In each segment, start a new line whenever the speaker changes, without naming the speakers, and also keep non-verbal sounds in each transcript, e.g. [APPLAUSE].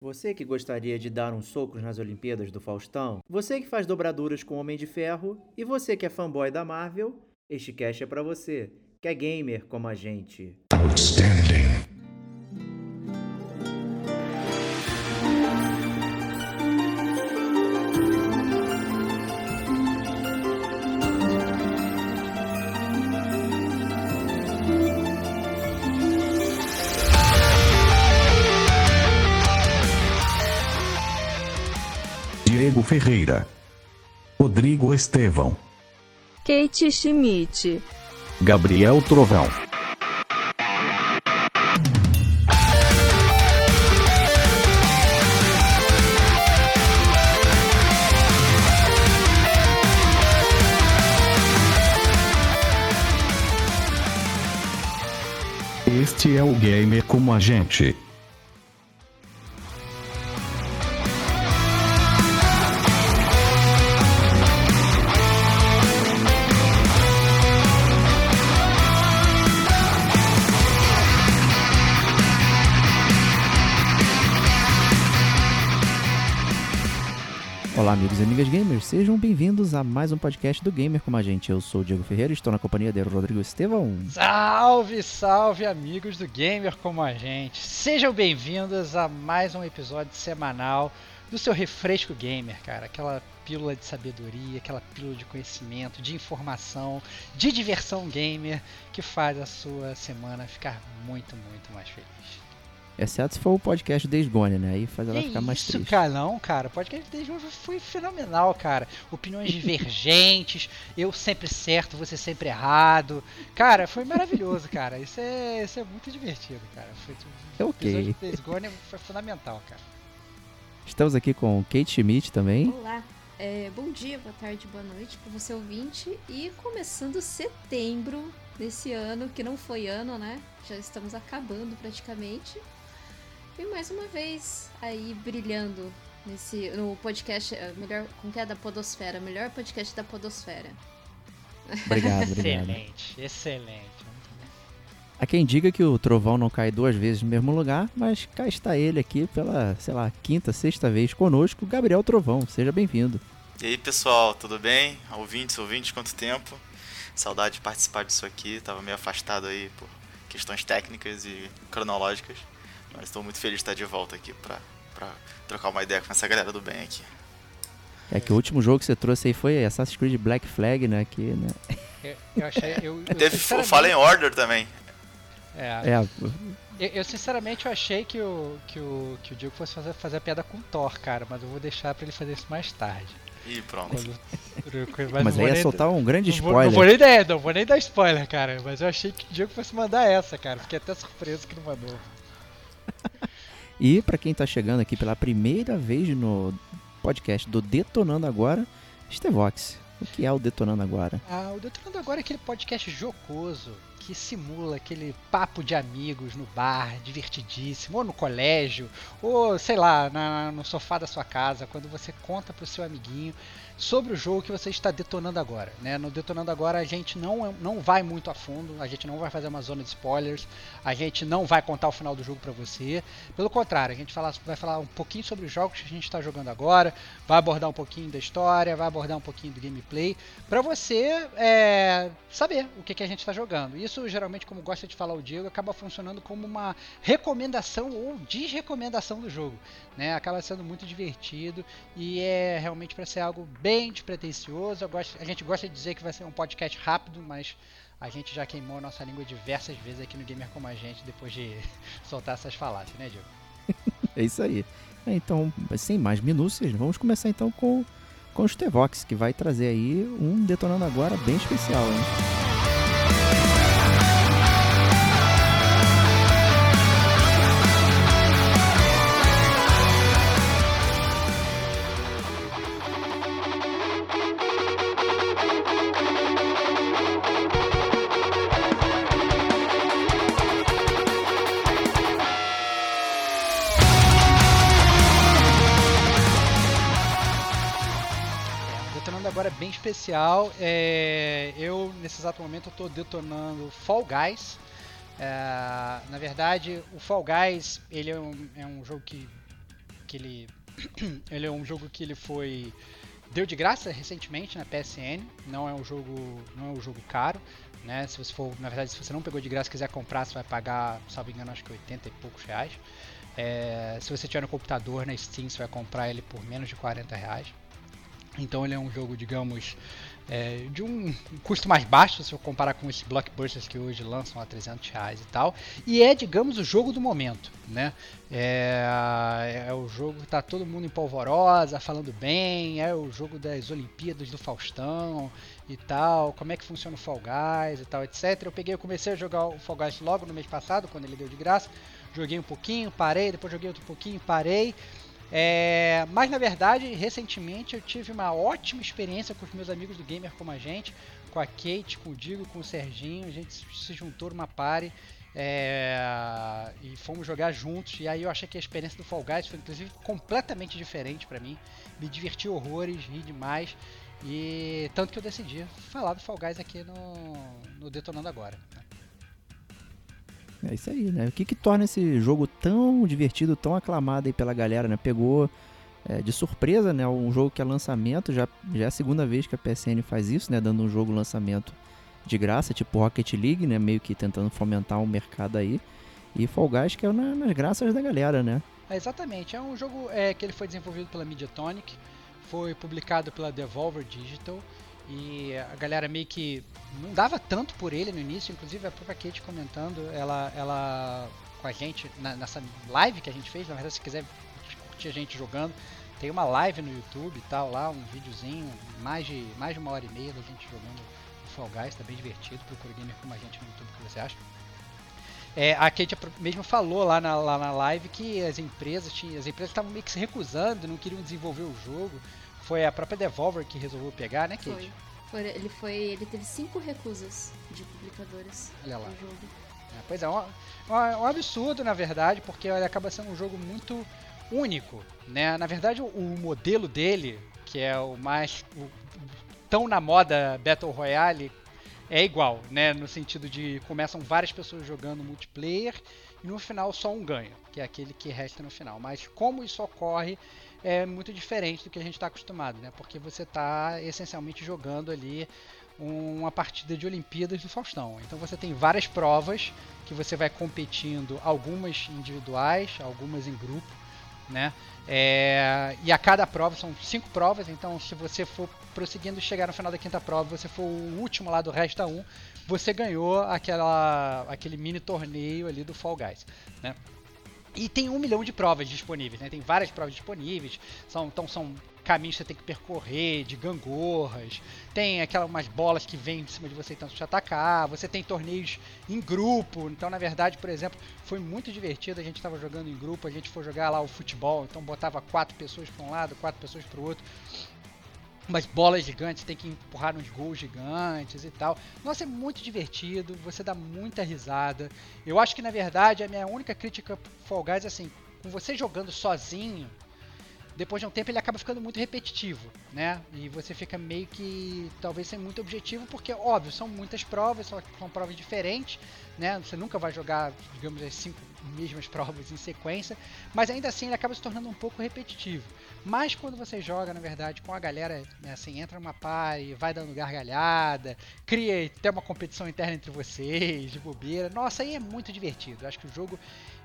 Você que gostaria de dar uns socos nas Olimpíadas do Faustão? Você que faz dobraduras com Homem de Ferro? E você que é fanboy da Marvel? Este cast é pra você, que é gamer como a gente.
Outstanding. Ferreira. Rodrigo Estevão.
Kate Schmidt.
Gabriel Trovão. Este é o Gamer como a gente.
Amigos e amigas gamers, sejam bem-vindos a mais um podcast do Gamer como a gente. Eu sou o Diego Ferreira estou na companhia de Rodrigo Estevão.
Salve, salve, amigos do Gamer como a gente. Sejam bem-vindos a mais um episódio semanal do seu refresco gamer, cara. Aquela pílula de sabedoria, aquela pílula de conhecimento, de informação, de diversão gamer que faz a sua semana ficar muito, muito mais feliz.
Exceto se for o podcast Days Gone, né? Aí faz ela
Que
ficar mais
isso,
triste.
cara, não, cara. O podcast desde hoje foi fenomenal, cara. Opiniões divergentes, [LAUGHS] eu sempre certo, você sempre errado. Cara, foi maravilhoso, cara. Isso é, isso é muito divertido, cara. Foi,
É
o
ok.
episódio de Days Gone foi fundamental, cara.
Estamos aqui com Kate Schmidt também.
Olá. É, bom dia, boa tarde, boa noite para você ouvinte. E começando setembro desse ano, que não foi ano, né? Já estamos acabando praticamente. E mais uma vez aí brilhando nesse no podcast é, melhor com que é da Podosfera, melhor podcast da Podosfera.
Obrigado, [LAUGHS] obrigado.
Excelente, excelente.
Há quem diga que o trovão não cai duas vezes no mesmo lugar, mas cá está ele aqui pela, sei lá, quinta, sexta vez conosco, Gabriel Trovão. Seja bem-vindo.
E aí pessoal, tudo bem? Ouvintes, ouvintes, quanto tempo? Saudade de participar disso aqui, tava meio afastado aí por questões técnicas e cronológicas, mas estou muito feliz de estar de volta aqui pra, pra trocar uma ideia com essa galera do bem aqui.
É que o último jogo que você trouxe aí foi Assassin's Creed Black Flag, né? Que, né?
Eu, eu achei. Eu, eu,
Teve o Fallen Order também.
É,
É,
eu, eu, sinceramente eu achei que o, que o, que o Diego fosse fazer, fazer a piada com Thor, cara, mas eu vou deixar pra ele fazer isso mais tarde.
E pronto.
Quando-
mas,
não
aí ia
nem-
soltar um grande
Não vou, não vou
spoiler.
nem dar, não vou nem dar spoiler, cara. Mas eu achei que o Diego fosse mandar essa, cara. Fiquei até surpreso que não mandou.
E pra quem tá chegando aqui pela primeira vez no podcast do Detonando Agora, Stevox. O que é o Detonando Agora?
Ah, o Detonando Agora é aquele podcast jocoso que simula aquele papo de amigos no bar, divertidíssimo, ou no colégio, ou sei lá, na- no sofá da sua casa, quando você conta pro seu amiguinho sobre o jogo que você está detonando agora. Né? No Detonando Agora a gente não, não vai muito a fundo, a gente não vai fazer uma zona de spoilers, a gente não vai contar o final do jogo para você. Pelo contrário, a gente fala- vai falar um pouquinho sobre os jogos que a gente está jogando agora, vai abordar um pouquinho da história, vai abordar um pouquinho do gameplay, para você é, saber o que, que a gente está jogando. Isso geralmente, como gosta de falar o Diego, acaba funcionando como uma recomendação ou desrecomendação do jogo. Né? Acaba sendo muito divertido e é realmente para ser algo bem despretensioso. A gente gosta de dizer que vai ser um podcast rápido, mas a gente já queimou a nossa língua diversas vezes aqui no Gamer Como a Gente depois de [LAUGHS] soltar essas falácias, né, Diego? [LAUGHS]
É isso aí. É, Então, sem mais minúcias, vamos começar então com, com o Stevox, que vai trazer aí um Detonando Agora bem especial, hein?
Agora é bem especial. É, eu, nesse exato momento, estou detonando Fall Guys. É, na verdade, o Fall Guys ele é um, é um jogo que que ele [CLEARS THROAT] ele é um jogo que ele foi deu de graça recentemente na PSN, não é um jogo não é um jogo caro, né? Se você for, na verdade, se você não pegou de graça quiser comprar, você vai pagar, salvo engano, acho que 80 e poucos reais. É, se você tiver no computador, na Steam, você vai comprar ele por menos de 40 reais. Então ele é um jogo, digamos, é, de um custo mais baixo se eu comparar com esses blockbusters que hoje lançam a 300 reais e tal. E é, digamos, o jogo do momento, né? É, é o jogo que tá todo mundo em polvorosa, falando bem, é o jogo das Olimpíadas do Faustão e tal, como é que funciona o Fall Guys e tal, etc. Eu peguei, eu comecei a jogar o Fall Guys logo no mês passado, quando ele deu de graça. Joguei um pouquinho, parei, depois joguei outro pouquinho, parei. É, mas na verdade, recentemente eu tive uma ótima experiência com os meus amigos do Gamer como a gente, com a Kate, com o Digo, com o Serginho. A gente se juntou numa party é, e fomos jogar juntos. E aí eu achei que a experiência do Fall Guys foi inclusive completamente diferente para mim. Me diverti horrores, ri demais. E tanto que eu decidi falar do Fall Guys aqui no, no Detonando Agora.
É isso aí, né? O que, que torna esse jogo tão divertido, tão aclamado aí pela galera, né? Pegou é, de surpresa, né? Um jogo que é lançamento, já, já é a segunda vez que a PSN faz isso, né? Dando um jogo lançamento de graça, tipo Rocket League, né? Meio que tentando fomentar um mercado aí. E Fall Guys que é na, nas graças da galera, né?
É, exatamente. É um jogo é, que ele foi desenvolvido pela Mediatonic, foi publicado pela Devolver Digital e a galera meio que não dava tanto por ele no início, inclusive a própria Kate comentando, ela, ela com a gente na, nessa live que a gente fez, na verdade se quiser curtir a gente jogando, tem uma live no YouTube e tal lá, um videozinho, mais de, mais de uma hora e meia da gente jogando o Fall Guys, tá bem divertido, procura gamer como a gente no YouTube, o que você acha? É, a Kate mesmo falou lá na, lá na live que as empresas tinham, as empresas estavam meio que se recusando, não queriam desenvolver o jogo, foi a própria Devolver que resolveu pegar, né, Kate?
Foi. foi ele foi. Ele teve cinco recusas de publicadoras
Olha lá.
jogo.
É, pois é, um, um absurdo, na verdade, porque ele acaba sendo um jogo muito único, né? Na verdade, o, o modelo dele, que é o mais o, tão na moda Battle Royale, é igual, né? No sentido de começam várias pessoas jogando multiplayer e no final só um ganha, que é aquele que resta no final. Mas como isso ocorre é muito diferente do que a gente está acostumado, né? Porque você está essencialmente jogando ali uma partida de Olimpíadas do Faustão. Então você tem várias provas que você vai competindo, algumas individuais, algumas em grupo, né? É, e a cada prova são cinco provas, então se você for prosseguindo chegar no final da quinta prova, você for o último lá do resta um, você ganhou aquela, aquele mini torneio ali do Fall Guys, né? E tem um milhão de provas disponíveis, né? Tem várias provas disponíveis. São, então são caminhos que você tem que percorrer, de gangorras. Tem aquelas umas bolas que vêm em cima de você e tentam te atacar. Você tem torneios em grupo. Então, na verdade, por exemplo, foi muito divertido. A gente estava jogando em grupo, a gente foi jogar lá o futebol. Então botava quatro pessoas para um lado, quatro pessoas para o outro umas bolas gigantes, tem que empurrar uns gols gigantes e tal. Nossa, é muito divertido, você dá muita risada. Eu acho que na verdade a minha única crítica Fall Guys é assim, com você jogando sozinho, depois de um tempo ele acaba ficando muito repetitivo, né? E você fica meio que talvez sem muito objetivo, porque óbvio, são muitas provas, são, são provas diferentes, né? Você nunca vai jogar, digamos, as cinco mesmas provas em sequência, mas ainda assim ele acaba se tornando um pouco repetitivo. Mas quando você joga, na verdade, com a galera, né, assim, entra numa party, vai dando gargalhada, cria até uma competição interna entre vocês, de bobeira. Nossa, aí é muito divertido. Eu acho que o jogo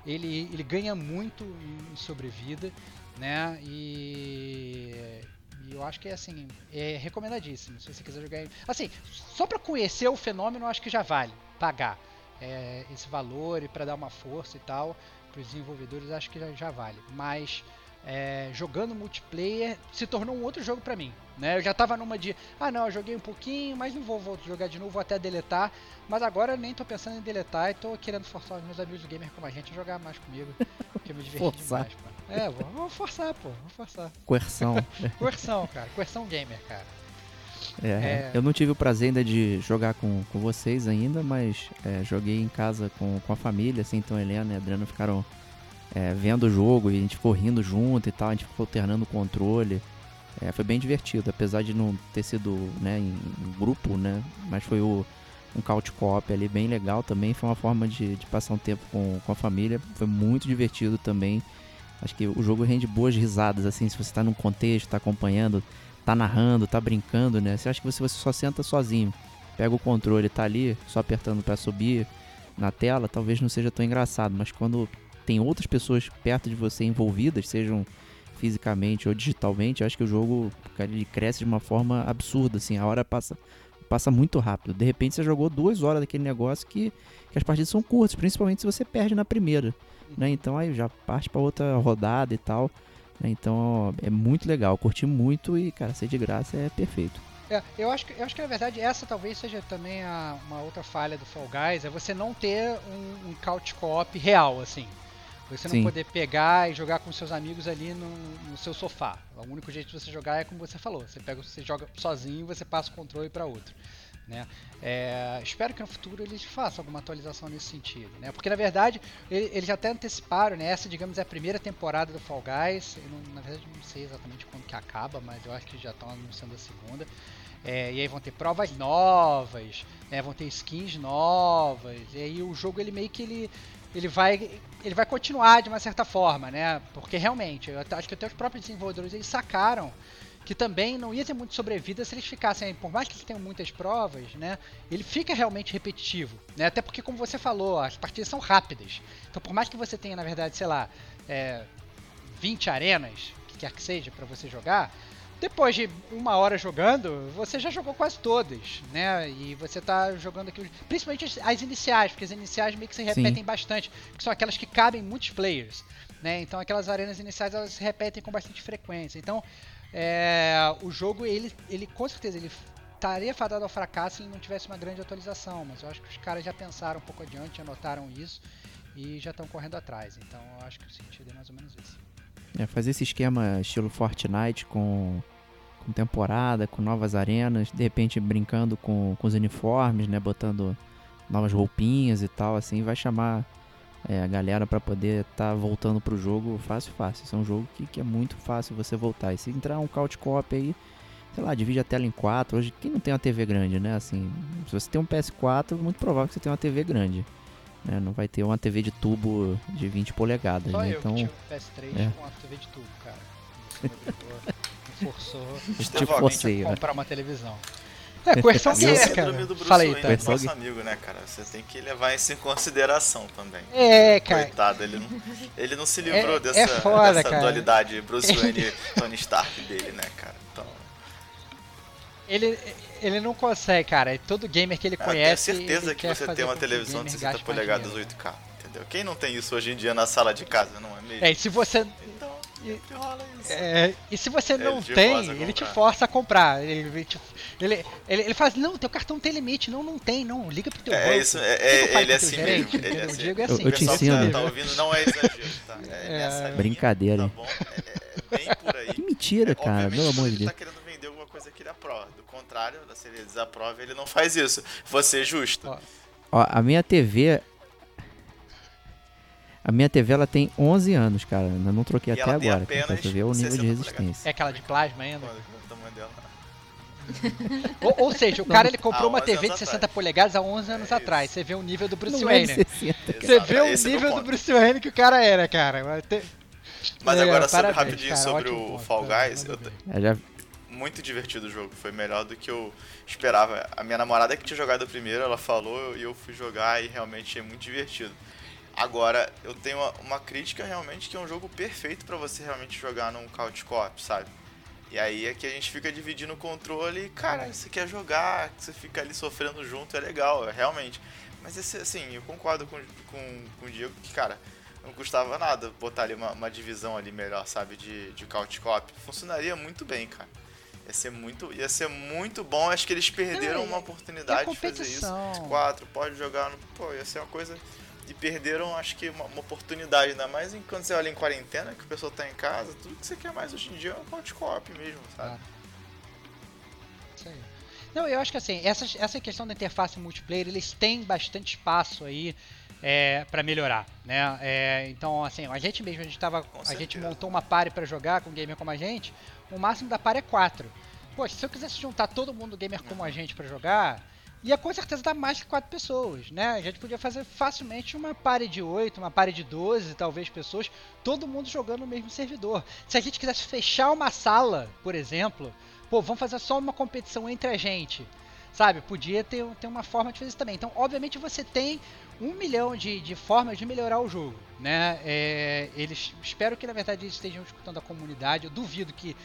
ele, ele ganha muito em sobrevida né? E, e eu acho que é assim, é recomendadíssimo se você quiser jogar. Assim, só para conhecer o fenômeno, acho que já vale pagar é, esse valor e para dar uma força e tal para os desenvolvedores, acho que já, já vale. Mas é, jogando multiplayer se tornou um outro jogo para mim. Né? Eu já tava numa de, ah não, eu joguei um pouquinho, mas não vou, vou jogar de novo, vou até deletar. Mas agora nem tô pensando em deletar e tô querendo forçar os meus amigos do gamer como a gente a jogar mais comigo. Porque eu me diverti
Forçar.
demais, pô. É, vou, vou forçar, pô, vou forçar.
Coerção. [LAUGHS]
Coerção, cara, coerção gamer, cara.
É,
É.
Eu não tive o prazer ainda de jogar com, com vocês ainda, mas é, joguei em casa com, com a família, assim, então a Helena e a Adriana ficaram é, vendo o jogo e a gente ficou rindo junto e tal, a gente ficou alternando o controle. É, foi bem divertido, apesar de não ter sido né, em, em grupo, né? Mas foi o, um couch co-op ali bem legal também. Foi uma forma de, de passar um tempo com, com a família. Foi muito divertido também. Acho que o jogo rende boas risadas, assim, se você tá num contexto, tá acompanhando, tá narrando, tá brincando, né? Você acha que se você só senta sozinho, pega o controle tá ali, só apertando para subir na tela, talvez não seja tão engraçado, mas quando tem outras pessoas perto de você envolvidas, sejam fisicamente ou digitalmente, acho que o jogo ele cresce de uma forma absurda, assim, a hora passa passa muito rápido. De repente você jogou duas horas daquele negócio que, que as partidas são curtas, principalmente se você perde na primeira, né? Então aí já parte para outra rodada e tal. Né? Então é muito legal, curti muito e, cara, ser de graça é perfeito.
É, eu acho, que, eu acho que na verdade essa talvez seja também a, uma outra falha do Fall Guys, é você não ter um, um couch co-op real, assim. Você não
Sim.
poder pegar e jogar com seus amigos ali no, no seu sofá. O único jeito de você jogar é como você falou. Você pega, você joga sozinho e você passa o controle para outro. Né? É, espero que no futuro eles façam alguma atualização nesse sentido, né? Porque na verdade ele- eles até anteciparam, né? Essa, digamos, é a primeira temporada do Fall Guys. Não- na verdade não sei exatamente quando que acaba, mas eu acho que já estão anunciando a segunda. É, e aí vão ter provas novas, né? vão ter skins novas. E aí o jogo ele meio que ele ele vai ele vai continuar de uma certa forma, né? Porque realmente, eu acho que até os próprios desenvolvedores eles sacaram que também não ia ter muito sobrevida se eles ficassem, por mais que eles tenham muitas provas, né? Ele fica realmente repetitivo, né? Até porque, como você falou, as partidas são rápidas. Então, por mais que você tenha, na verdade, sei lá, é, 20 arenas, que quer que seja, para você jogar, depois de uma hora jogando, você já jogou quase todas, né? E você tá jogando aquilo. Principalmente as, as iniciais, porque as iniciais meio que se repetem bastante, que são aquelas que cabem muitos players, né? Então aquelas arenas iniciais elas se repetem com bastante frequência. Então é, o jogo ele, ele com certeza ele estaria fadado ao fracasso se ele não tivesse uma grande atualização, mas eu acho que os caras já pensaram um pouco adiante, anotaram isso e já estão correndo atrás. Então eu acho que o sentido é mais ou menos esse.
É, fazer esse esquema estilo Fortnite com, com temporada, com novas arenas, de repente brincando com, com os uniformes, né? Botando novas roupinhas e tal, assim, vai chamar é, a galera pra poder estar voltando pro jogo fácil, fácil. Esse é um jogo que, que é muito fácil você voltar. E se entrar um couch co-op aí, sei lá, divide a tela em quatro. Hoje, quem não tem uma TV grande, né? Assim, se você tem um PS4, muito provável que você tenha uma TV grande. Né? Não vai ter uma TV de tubo de 20 polegadas,
Só
né?
eu
Então,
que tinha um PS3
é.
com a TV de tubo, cara. Você me [LAUGHS] me forçou
te
Estevão,
forcei,
a
né?
comprar uma televisão. É, coerção
Esse é
é, cara.
do Bruce
Fala aí,
Wayne,
tá?
Nosso amigo, né, cara? Você tem que levar isso em consideração também.
É, cara.
Coitado, ele não, ele não se livrou
É-
dessa,
é foda,
dessa
cara.
dualidade Bruce Wayne e Tony Stark dele, né, cara? Então,
Ele, ele não consegue, cara. Todo gamer que ele
eu tenho
conhece.
certeza que você tem uma televisão de
gamer
60
gaste mais
polegadas
dinheiro.
8K, entendeu? Quem não tem isso hoje em dia na sala de casa, não é mesmo?
É, e se você.
Sempre rola isso.
é, e se você não
Ele te
tem, ele te força a comprar. Ele, te- ele, ele, ele fala assim, não, teu cartão tem limite. Não, não tem, não. Liga pro teu
É
banco.
isso, é-
eu
é- ele é assim
gerente?
mesmo, ele é assim.
O Diego é
Eu-
assim.
eu
O
te
pessoal que
ensino.
tá ouvindo não é exagero, tá? É,
É.
linha,
Brincadeira,
tá
hein?
bom? É, é bem por aí.
Que mentira,
É,
cara, pelo amor de
ele
Deus.
tá querendo vender alguma coisa que ele aprova. Do contrário, se ele desaprova, ele não faz isso. Você é justo.
Ó,
Ó, a minha TV. A minha TV ela tem 11 anos, cara. Ainda não troquei
E
até agora. pra você ver o nível de
60
resistência.
É aquela de plasma ainda?
O
Ou, ou seja, o cara ele comprou uma
11
TV de
anos
60
atrás.
polegadas há 11 anos
É
atrás. Você vê o nível do Bruce
Não é
Wayne.
60.
Você vê o
esse é meu
nível do
ponto.
Bruce Wayne que o cara era, cara.
Mas
Legal,
agora, sobre,
parabéns,
rapidinho
cara,
sobre o
ponto,
Fall Guys, eu.
É, já,
muito divertido o jogo. Foi melhor do que eu esperava. A minha namorada que tinha jogado o primeiro, ela falou e eu fui jogar e realmente é muito divertido. Agora, eu tenho uma, uma crítica realmente que é um jogo perfeito pra você realmente jogar num couch co-op, sabe? E aí é que a gente fica dividindo o controle e, cara, você quer jogar, você fica ali sofrendo junto, é legal, é, realmente. Mas esse, assim, eu concordo com, com, com o Diego que, cara, não custava nada botar ali uma, uma divisão ali melhor, sabe, de, de couch co-op. Funcionaria muito bem, cara. Ia ser muito, ia ser muito bom. Acho que eles perderam
Não,
uma oportunidade de fazer isso. Quatro, pode jogar no. Pô, ia ser uma coisa. E perderam, acho que, uma, uma oportunidade, ainda mais quando você olha em quarentena, que o pessoal tá em casa, tudo que você quer mais hoje em dia é um couch co-op mesmo, sabe?
Isso aí. Não, eu acho que assim, essa, essa questão da interface multiplayer, eles têm bastante espaço aí é, para melhorar, né? É, então, assim, a gente mesmo, a gente, tava,
Com
a gente montou uma party para jogar com um gamer como a gente, o máximo da party é 4. Poxa, se eu quisesse juntar todo mundo gamer como a gente para jogar, ia com certeza dar mais que quatro pessoas, né? A gente podia fazer facilmente uma party de 8, uma party de 12, talvez pessoas, todo mundo jogando no mesmo servidor. Se a gente quisesse fechar uma sala, por exemplo, pô, vamos fazer só uma competição entre a gente. Sabe, podia ter, ter uma forma de fazer isso também. Então, obviamente, você tem um milhão de, de formas de melhorar o jogo, né? É, eles espero que na verdade eles estejam escutando a comunidade. Eu duvido que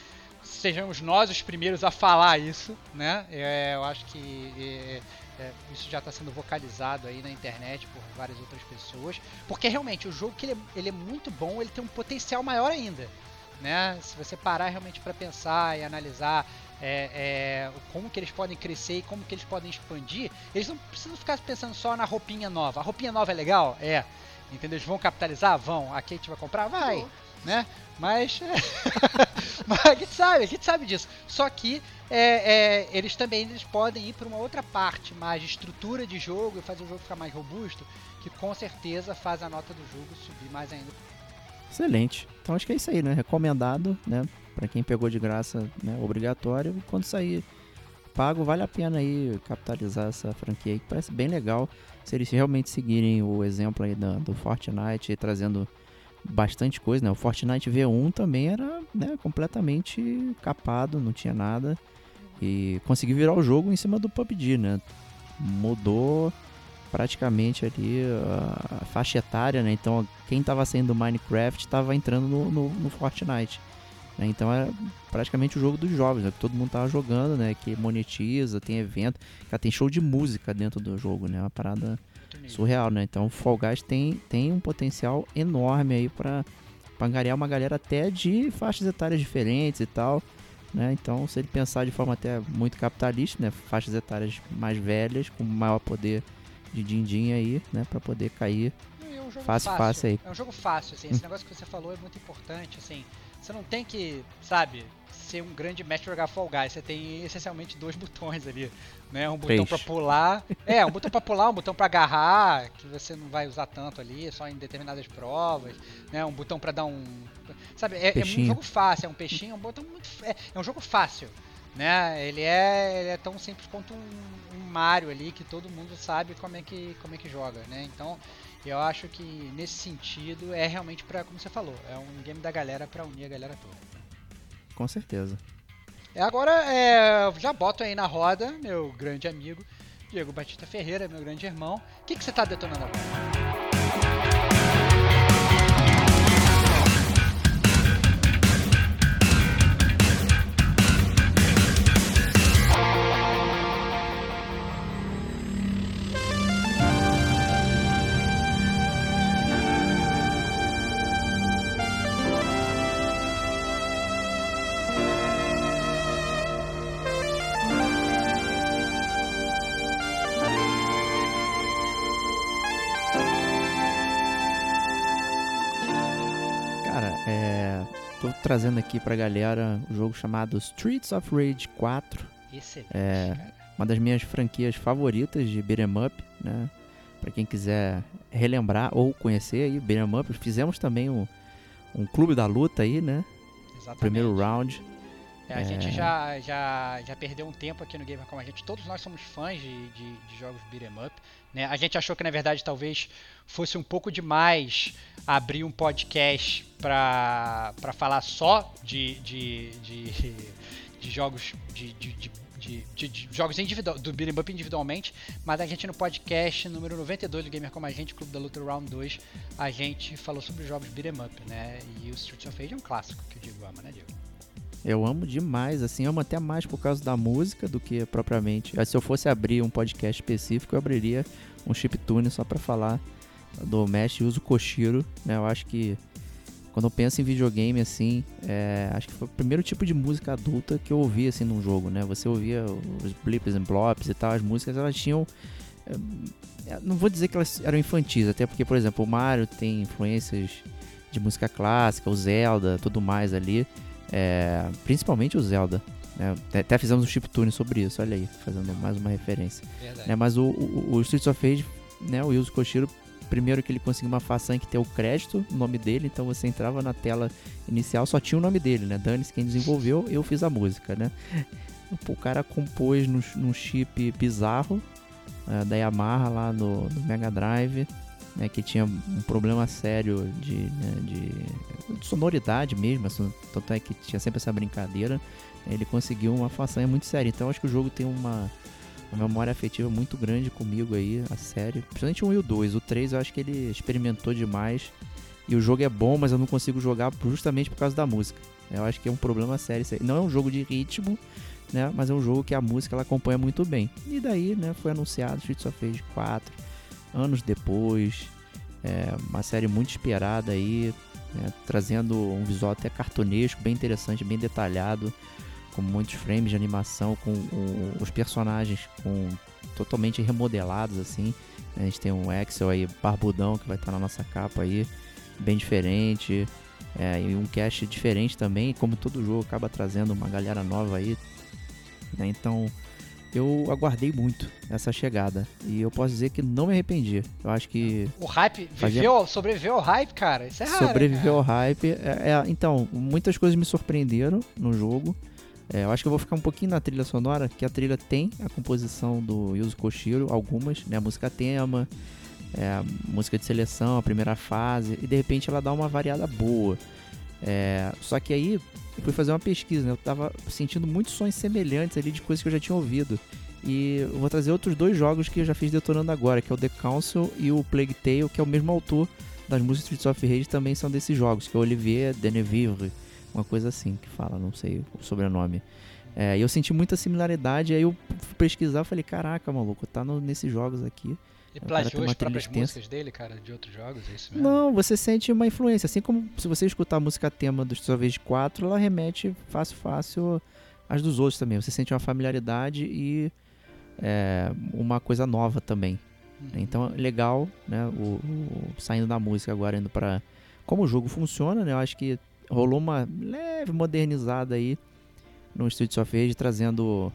sejamos nós os primeiros a falar isso, né? É, eu acho que é, é, isso já está sendo vocalizado aí na internet por várias outras pessoas, porque realmente o jogo que ele, é, ele é muito bom, ele tem um potencial maior ainda, né? Se você parar realmente para pensar e analisar é, é, como que eles podem crescer e como que eles podem expandir, eles não precisam ficar pensando só na roupinha nova. A roupinha nova é legal? É. Entendeu? Eles vão capitalizar? Vão. A Kate vai comprar? Vai. Né? Mas, [LAUGHS] mas a gente sabe, a gente sabe disso. Só que é, é, eles também eles podem ir para uma outra parte mais estrutura de jogo e fazer o jogo ficar mais robusto, que com certeza faz a nota do jogo subir mais ainda.
Excelente. Então acho que é isso aí, né? Recomendado, né? Para quem pegou de graça, né, obrigatório. Quando sair pago, vale a pena aí capitalizar essa franquia aí, que parece bem legal. Se eles realmente seguirem o exemplo aí do, do Fortnite, trazendo bastante coisa, né? O Fortnite V1 também era né, completamente capado, não tinha nada. E conseguiu virar o jogo em cima do PUBG, né? Mudou praticamente ali a faixa etária, né? Então quem estava saindo do Minecraft estava entrando no, no, no Fortnite. Né? Então é praticamente o jogo dos jovens, né? que todo mundo tava jogando, né? Que monetiza, tem evento, cara, tem show de música dentro do jogo, né? Uma parada surreal, né? Então o Fall Guys tem, tem um potencial enorme aí para angariar uma galera até de faixas etárias diferentes e tal. Né? Então, se ele pensar de forma até muito capitalista, né? faixas etárias mais velhas, com maior poder de din-din aí, né? para poder cair
é um
fácil, fácil, aí.
É um jogo fácil, assim, esse hum. negócio que você falou é muito importante, assim, você não tem que, sabe, ser um grande mestre jogar Fall Guys. Você tem essencialmente dois botões ali, né? Um botão para pular, é, um botão para pular, um botão para agarrar, que você não vai usar tanto ali, só em determinadas provas, né? Um botão para dar um, sabe? É, é, um jogo fácil, é um peixinho, é um botão muito, é, é um jogo fácil, né? Ele é, ele é tão simples quanto um, um Mario ali que todo mundo sabe como é que como é que joga, né? Então eu acho que nesse sentido é realmente para, como você falou, é um game da galera para unir a galera toda.
Com certeza.
É, agora é, já boto aí na roda meu grande amigo Diego Batista Ferreira, meu grande irmão. O que, que você está detonando agora?
Trazendo aqui pra galera o um jogo chamado Streets of Rage 4.
Excelente,
é uma das minhas franquias favoritas de beat'em up, né? Pra quem quiser relembrar ou conhecer aí, beat'em up. Fizemos também um, um clube da luta aí, né?
Exatamente.
Primeiro round.
É, a é... gente já, já, já perdeu um tempo aqui no Gamer como a gente. Todos nós somos fãs de, de, de jogos beat'em up. Né? A gente achou que na verdade talvez fosse um pouco demais abrir um podcast para falar só de, de, de, [LAUGHS] de jogos de, de, de de, de, de, jogos individual, do beat'em up individualmente, mas a gente no podcast número 92 do Gamer Como a Gente, Clube da Luta Round 2, a gente falou sobre jogos beat'em up, né? E o Streets of Rage é um clássico que o Diego ama, né, Diego?
Eu amo demais, assim, amo até mais por causa da música do que propriamente. Se eu fosse abrir um podcast específico, eu abriria um chiptune só para falar do Mesh e uso Koshiro, né? Eu acho que quando eu penso em videogame assim, é, acho que foi o primeiro tipo de música adulta que eu ouvi assim num jogo, né? Você ouvia os blips and blops e tal, as músicas elas tinham é, não vou dizer que elas eram infantis, até porque, por exemplo, o Mario tem influências de música clássica, o Zelda, tudo mais ali. É, principalmente o Zelda. Né? Até fizemos um chiptune sobre isso, olha aí, fazendo mais uma referência. Né? Mas o, o, o Streets of Rage, né, o Yuzo Koshiro, primeiro que ele conseguiu uma façanha que tem o crédito, o nome dele, então você entrava na tela inicial, só tinha o nome dele, né? Danis quem desenvolveu, eu fiz a música, né? [LAUGHS] O cara compôs num, num chip bizarro, é, da Yamaha lá no, no Mega Drive, né, que tinha um problema sério de, né, de, de sonoridade mesmo, assim, tanto é que tinha sempre essa brincadeira. Ele conseguiu uma façanha muito séria. Então acho que o jogo tem uma, uma memória afetiva muito grande comigo aí, a série. Principalmente o 1 e o 2. O 3 eu acho que ele experimentou demais. E o jogo é bom, mas eu não consigo jogar justamente por causa da música. Eu acho que é um problema sério isso aí. Não é um jogo de ritmo, né? Mas é um jogo que a música ela acompanha muito bem. E daí, né, foi anunciado Streets of Rage 4, anos depois. É uma série muito esperada aí, né, trazendo um visual até cartunesco, bem interessante, bem detalhado, com muitos frames de animação, com o- os personagens com totalmente remodelados assim. A gente tem um Axel aí barbudão que vai estar na nossa capa aí, bem diferente. É, e um cast diferente também, como todo jogo acaba trazendo uma galera nova aí. né? Então eu aguardei muito essa chegada. E eu posso dizer que não me arrependi. Eu acho que
O hype
Fazia-
viveu, sobreviveu ao hype, cara. Isso é raro.
sobreviveu ao
cara.
hype. É, é, então, muitas coisas me surpreenderam no jogo. É, eu acho que eu vou ficar um pouquinho na trilha sonora, que a trilha tem a composição do Yuzo Koshiro, algumas, né? A música tema, é, a música de seleção, a primeira fase, e de repente ela dá uma variada boa. É, só que aí fui fazer uma pesquisa, né? Eu tava sentindo muitos sons semelhantes ali de coisas que eu já tinha ouvido. E eu vou trazer outros dois jogos que eu já fiz detonando agora, que é o The Council e o Plague Tale, que é o mesmo autor das músicas Streets of Rage também são desses jogos, que é Olivier Denevivre, uma coisa assim que fala, não sei o sobrenome. É, eu senti muita similaridade, aí eu pesquisar e falei, caraca, maluco, tá no- nesses jogos aqui.
Ele plagiou as próprias músicas dele, cara, de outros jogos, é isso mesmo?
Não, você sente uma influência, assim como se você escutar a música tema do Rage 4, ela remete fácil, fácil às dos outros também. Você sente uma familiaridade e é, uma coisa nova também.
Uhum.
Então é legal, né? O, o- saindo da música agora indo pra como o jogo funciona, né? Eu acho que rolou uma leve modernizada aí no Streets of Rage, trazendo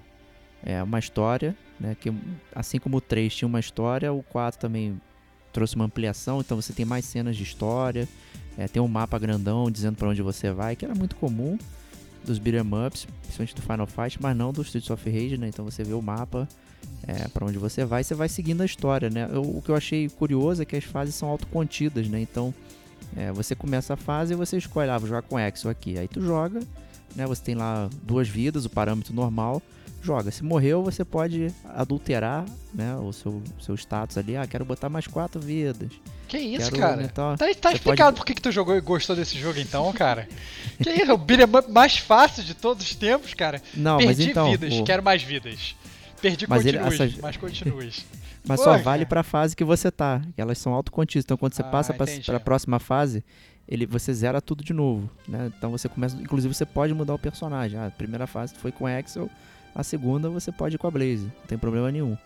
é, uma história, né? Que assim como o 3 tinha uma história, o 4 também trouxe uma ampliação, então você tem mais cenas de história, é, tem um mapa grandão dizendo pra onde você vai, que era muito comum dos beat'em ups, principalmente do Final Fight, mas não do Streets of Rage, né? Então você vê o mapa é, para onde você vai, você vai seguindo a história, né? Eu- o que eu achei curioso é que as fases são autocontidas, né? Então, é, você começa a fase e você escolhe, ah, vou jogar com Exo aqui. Aí tu joga, né? Você tem lá duas vidas, o parâmetro normal, joga. Se morreu, você pode adulterar, né? O seu, seu status ali, ah, quero botar mais quatro vidas.
Que isso,
quero
cara?
aumentar-
Tá, tá explicado
pode-
por que, que tu jogou e gostou desse jogo então, cara. [LAUGHS] que isso, é o beat'em up mais fácil de todos os tempos, cara.
Não,
Perdi
mas então,
vidas,
o-
quero mais vidas. Perdi
Mas ele-
continues,
essas-
mas continues. [LAUGHS]
Mas
Pô,
só
cara.
vale pra fase que você tá. Elas são autocontidas. Então quando você
Ah,
passa pra,
entendi.
pra próxima fase, ele, você zera tudo de novo. Né? Então você começa. Inclusive você pode mudar o personagem. Ah, a primeira fase foi com Axel, a segunda você pode ir com a Blaze. Não tem problema nenhum.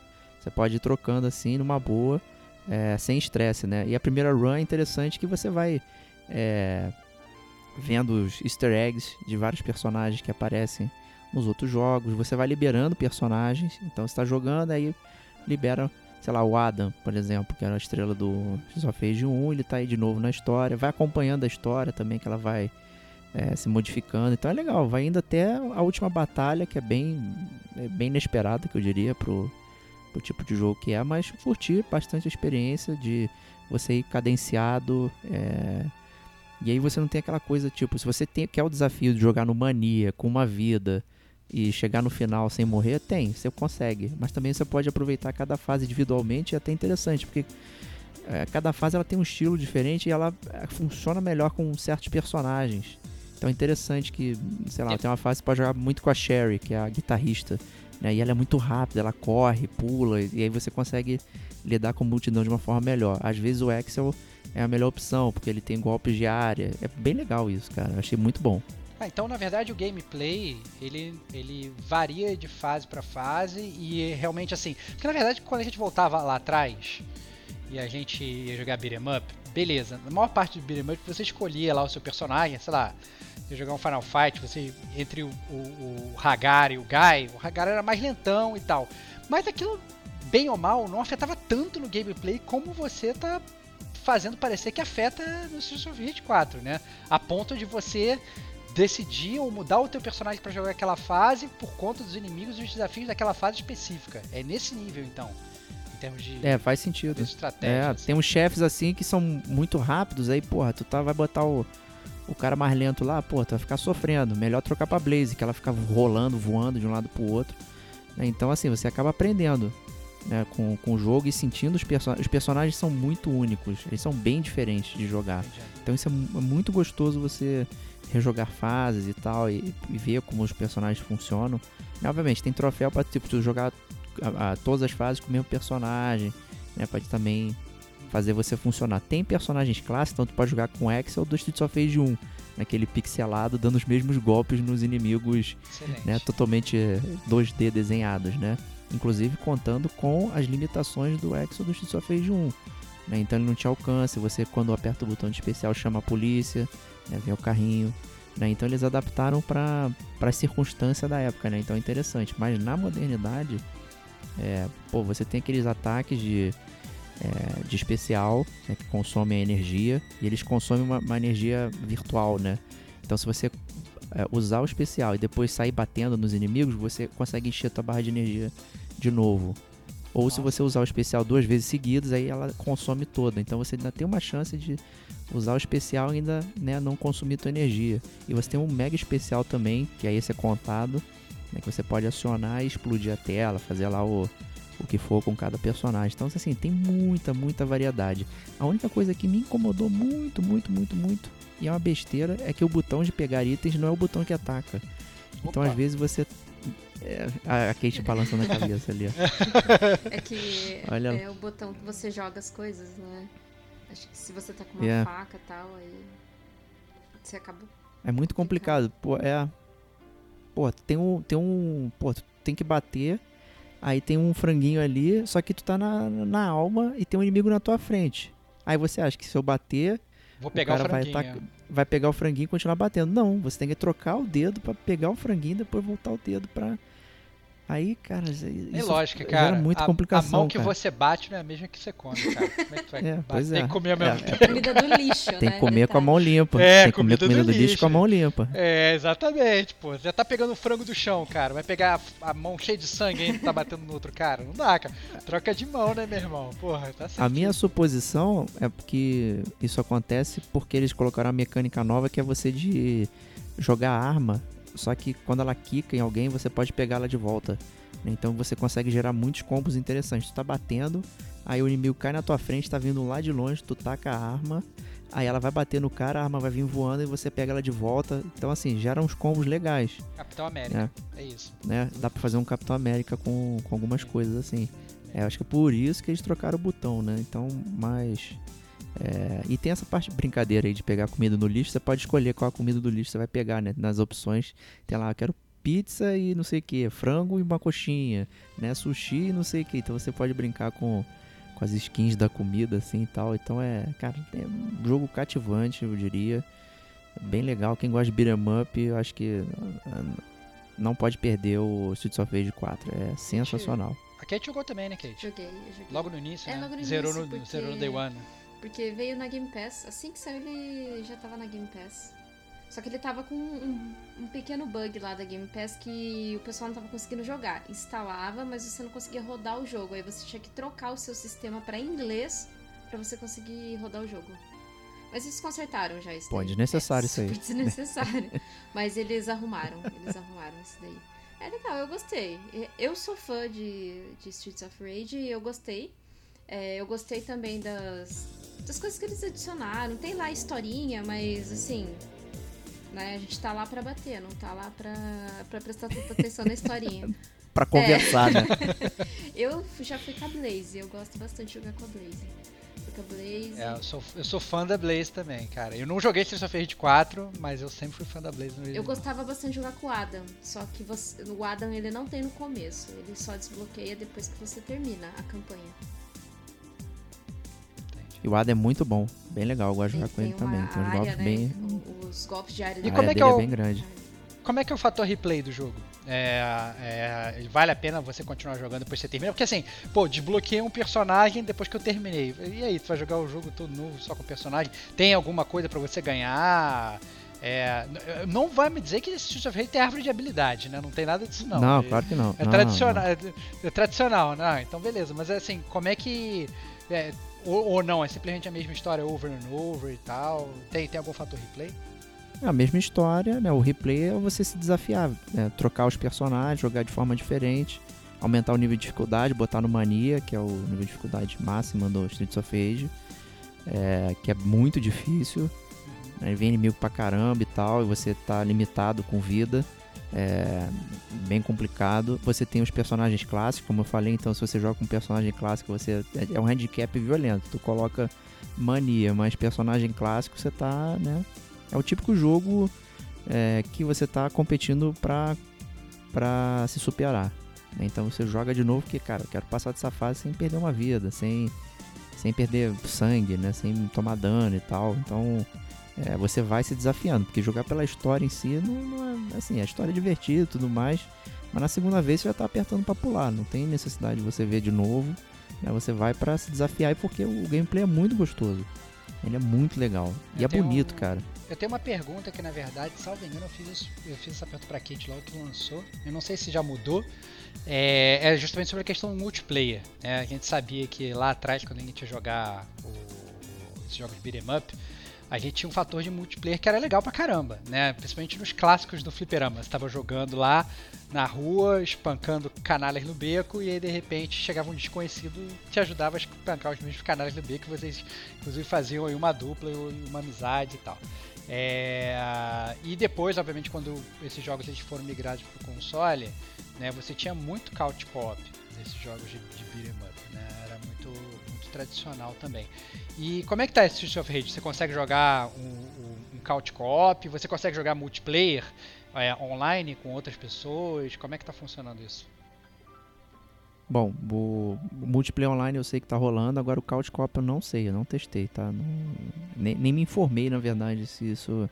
Você pode ir trocando assim numa boa, é, sem estresse, né? E a primeira run é interessante que você vai é, vendo os easter eggs de vários personagens que aparecem nos outros jogos. Você vai liberando personagens. Então você tá jogando, aí libera, sei lá, o Adam, por exemplo, que era a estrela do Streets of Rage 1, ele tá aí de novo na história, vai acompanhando a história também, que ela vai é, se modificando, então é legal, vai indo até a última batalha, que é bem, é bem inesperada, que eu diria, pro, pro tipo de jogo que é, mas curti bastante a experiência de você ir cadenciado, é, e aí você não tem aquela coisa, tipo, se você tem, quer o desafio de jogar no mania, com uma vida, e chegar no final sem morrer, tem, você consegue. Mas também você pode aproveitar cada fase individualmente é até interessante, porque é, cada fase ela tem um estilo diferente e ela é, funciona melhor com certos personagens. Então é interessante que, sei lá,
É.
tem uma fase que pode jogar muito com a Sherry, que é a guitarrista, né? E ela é muito rápida, ela corre, pula, e aí você consegue lidar com multidão de uma forma melhor. Às vezes o Axel é a melhor opção, porque ele tem golpes de área. É bem legal isso, cara. Eu achei muito bom.
Ah, então na verdade o gameplay ele, ele varia de fase pra fase e realmente assim. Porque na verdade quando a gente voltava lá atrás e a gente ia jogar beat'em up, beleza. Na maior parte do beat'em up você escolhia lá o seu personagem, sei lá. Ia jogar um Final Fight, você entre o, o, o Hagar e o Guy, o Hagar era mais lentão e tal. Mas aquilo, bem ou mal, não afetava tanto no gameplay como você tá fazendo parecer que afeta no Streets of Rage 4, né? A ponto de você decidir ou mudar o teu personagem pra jogar aquela fase por conta dos inimigos e os desafios daquela fase específica. É nesse nível então. Termos de,
É, faz sentido.
estratégia.
É,
assim.
tem uns chefes assim que são muito rápidos, aí, porra, tu tá, vai botar o, o cara mais lento lá, pô, tu vai ficar sofrendo. Melhor trocar pra Blaze, que ela fica rolando, voando de um lado pro outro. né? Então, assim, você acaba aprendendo né, com, com o jogo e sentindo os personagens. Os personagens são muito únicos, eles são bem diferentes de jogar. Então, isso é é muito gostoso você rejogar fases e tal, e, e ver como os personagens funcionam. E, obviamente, tem troféu pra tipo, tu jogar a- a- todas as fases com o mesmo personagem, né? Pode também fazer você funcionar. Tem personagens clássicos, então tu pode jogar com Excel do Streets of Rage 1, naquele pixelado, dando os mesmos golpes nos inimigos,
Excelente.
né? Totalmente eh, 2D desenhados, né? Inclusive contando com as limitações do Excel do Streets of Rage 1. Né? Então ele não te alcança, você quando aperta o botão de especial chama a polícia, né? vem o carrinho. Né? Então eles adaptaram para a circunstância da época, né? Então é interessante. Mas na modernidade, é, pô, você tem aqueles ataques de, é, de especial né, que consomem a energia e eles consomem uma, uma energia virtual, né? Então se você é, usar o especial e depois sair batendo nos inimigos, você consegue encher a tua barra de energia de novo. Ou se
Nossa.
você usar o especial duas vezes seguidas, aí ela consome toda. Então você ainda tem uma chance de usar o especial e ainda né, não consumir tua energia. E você tem um mega especial também, que aí esse é contado, né, que você pode acionar e explodir a tela, fazer lá o, o que for com cada personagem. Então, assim, tem muita, muita variedade. A única coisa que me incomodou muito, muito, muito, muito, e é uma besteira, é que o botão de pegar itens não é o botão que ataca. Então,
Opa.
às vezes você. É, a Kate balançando a [LAUGHS] cabeça ali. ó.
É que
Olha.
é o botão que você joga as coisas, né? Acho que se você tá com uma
Yeah.
faca e tal, aí. Você acaba.
É muito complicado. Pô, é. Pô, tem um. Tem um. Pô, tu tem que bater. Aí tem um franguinho ali, só que tu tá na, na alma e tem um inimigo na tua frente. Aí você acha que se eu bater,
Vou pegar o,
cara vai
franguinho.
taca- vai pegar o franguinho e continuar batendo. Não, você tem que trocar o dedo pra pegar o franguinho e depois voltar o dedo pra. Aí, cara, isso
É lógica,
gera
cara.
muita
a,
complicação.
a mão que
cara.
você bate não é a mesma que você come, cara. Como é que tu vai [LAUGHS]
É, pois
Tem
é.
que comer ao
É,
mesmo
é.
tempo.
Comida do lixo,
Tem
né?
que comer com a mão limpa.
É,
tem que comer
comida do
comida do lixo com a mão limpa.
É, exatamente, pô. Você já tá pegando o frango do chão, cara. Vai pegar a, a mão cheia de sangue ainda tá batendo no outro cara. Não dá, cara. Troca de mão, né, meu irmão? Porra, tá certo.
A minha suposição é que isso acontece porque eles colocaram uma mecânica nova que é você de jogar a arma, só que quando ela quica em alguém, você pode pegá-la de volta. Então você consegue gerar muitos combos interessantes. Tu tá batendo, aí o inimigo cai na tua frente, tá vindo lá de longe, tu taca a arma, aí ela vai bater no cara, a arma vai vir voando e você pega ela de volta. Então assim, gera uns combos legais,
Capitão América. É, isso.
né? Dá pra fazer um Capitão América com, com algumas coisas assim. É, acho que é por isso que eles trocaram o botão, né? Então, mas. É, e tem essa parte de brincadeira aí de pegar comida no lixo. Você pode escolher qual a comida do lixo você vai pegar, né? Nas opções, tem lá, eu quero pizza e não sei o que, frango e uma coxinha, né? Sushi e não sei o que. Então você pode brincar com, com as skins da comida, assim e tal. Então é, cara, é um jogo cativante, eu diria. Bem legal. Quem gosta de beat'em up, eu acho que ah, não pode perder o Streets of Rage 4. É sensacional.
A Kate jogou também, né, Kate?
Joguei, joguei.
Logo no início,
É,
né?
logo no
zerou,
início,
no,
porque-
zerou no Day One.
Porque veio na Game Pass. Assim que saiu, ele já tava na Game Pass. Só que ele tava com um, um pequeno bug lá da Game Pass que o pessoal não tava conseguindo jogar. Instalava, mas você não conseguia rodar o jogo. Aí você tinha que trocar o seu sistema pra inglês pra você conseguir rodar o jogo. Mas eles consertaram já isso
Pô, desnecessário
é,
isso aí. [LAUGHS]
desnecessário. mas eles arrumaram. Eles arrumaram isso daí. É legal, eu gostei. Eu sou fã de, de Streets of Rage e eu gostei. É, eu gostei também das, das coisas que eles adicionaram. Tem lá a historinha, mas assim. Né, a gente tá lá pra bater, não tá lá pra, pra prestar tanta atenção na historinha. [LAUGHS]
Pra conversar, né? [LAUGHS]
Eu já fui com a Blaze, eu gosto bastante de jogar com a Blaze. Fui com a Blaze.
É, eu sou, eu sou fã da Blaze também, cara. Eu não joguei Streets of Rage 4, mas eu sempre fui fã da Blaze no
Eu gostava bastante de jogar com o Adam, só que você, o Adam ele não tem no começo, ele só desbloqueia depois que você termina a campanha.
E o Ada é muito bom. Bem legal, eu gosto de jogar com ele também. Tem uns
área,
golpes
né,
bem.
Os golpes de área
E como
área
é que
dele
é o-
é bem grande.
Como é que é o fator replay do jogo? É, é, vale a pena você continuar jogando depois que você termina? Porque assim, pô, desbloqueei um personagem depois que eu terminei. E aí, tu vai jogar o jogo todo novo só com o personagem? Tem alguma coisa pra você ganhar? É, não vai me dizer que esse Streets of Rage tem árvore de habilidade, né? Não tem nada disso não.
Não, claro que não.
É
Não,
tradicional,
não.
é, é tradicional, né? Então beleza, mas assim, como é que. é, ou, ou não, é simplesmente a mesma história over and over e tal? Tem, tem algum fator replay?
É a mesma história, né? O replay é você se desafiar, né? trocar os personagens, jogar de forma diferente, aumentar o nível de dificuldade, botar no Mania, que é o nível de dificuldade máxima do Streets of Rage, é, que é muito difícil. Aí vem inimigo pra caramba e tal, e você tá limitado com vida. É bem complicado. Você tem os personagens clássicos, como eu falei, então se você joga com um personagem clássico, você é- é um handicap violento. Tu coloca mania, mas personagem clássico você tá, né? É o típico jogo é, que você tá competindo pra, pra se superar. né? Então você joga de novo porque, cara, eu quero passar dessa fase sem perder uma vida, sem, sem perder sangue, né? Sem tomar dano e tal. Então é, você vai se desafiando, porque jogar pela história em si não, não é assim, a história é divertida e tudo mais, mas na segunda vez você já tá apertando pra pular, não tem necessidade de você ver de novo, né? Você vai pra se desafiar e porque o gameplay é muito gostoso. Ele é muito legal. E
Eu
é
tenho
bonito,
um-
cara.
Eu tenho uma pergunta que, na verdade, salvo engano, eu fiz, isso- eu fiz essa pergunta pra Kate logo que lançou. Eu não sei se já mudou. É, é justamente sobre a questão do multiplayer. né? a gente sabia que lá atrás, quando a gente ia jogar o- os jogos beat'em up, a gente tinha um fator de multiplayer que era legal pra caramba, né? Principalmente nos clássicos do fliperama. Você tava jogando lá na rua, espancando canalhas no beco, e aí de repente chegava um desconhecido e te ajudava a espancar os mesmos canalhas no beco, que vocês inclusive faziam aí uma dupla e uma amizade e tal. É, e depois, obviamente, quando esses jogos eles foram migrados para o console, né, você tinha muito couch co-op nesses jogos de, de beat'em up, né, era muito tradicional também. E como é que tá esse Streets of Rage? Você consegue jogar um, um, um couch co-op? Você consegue jogar multiplayer é, online com outras pessoas? Como é que tá funcionando isso?
Bom, o multiplayer online eu sei que tá rolando, agora o Couch Cop eu não sei, eu não testei, tá? Não- nem, nem me informei, na verdade, se isso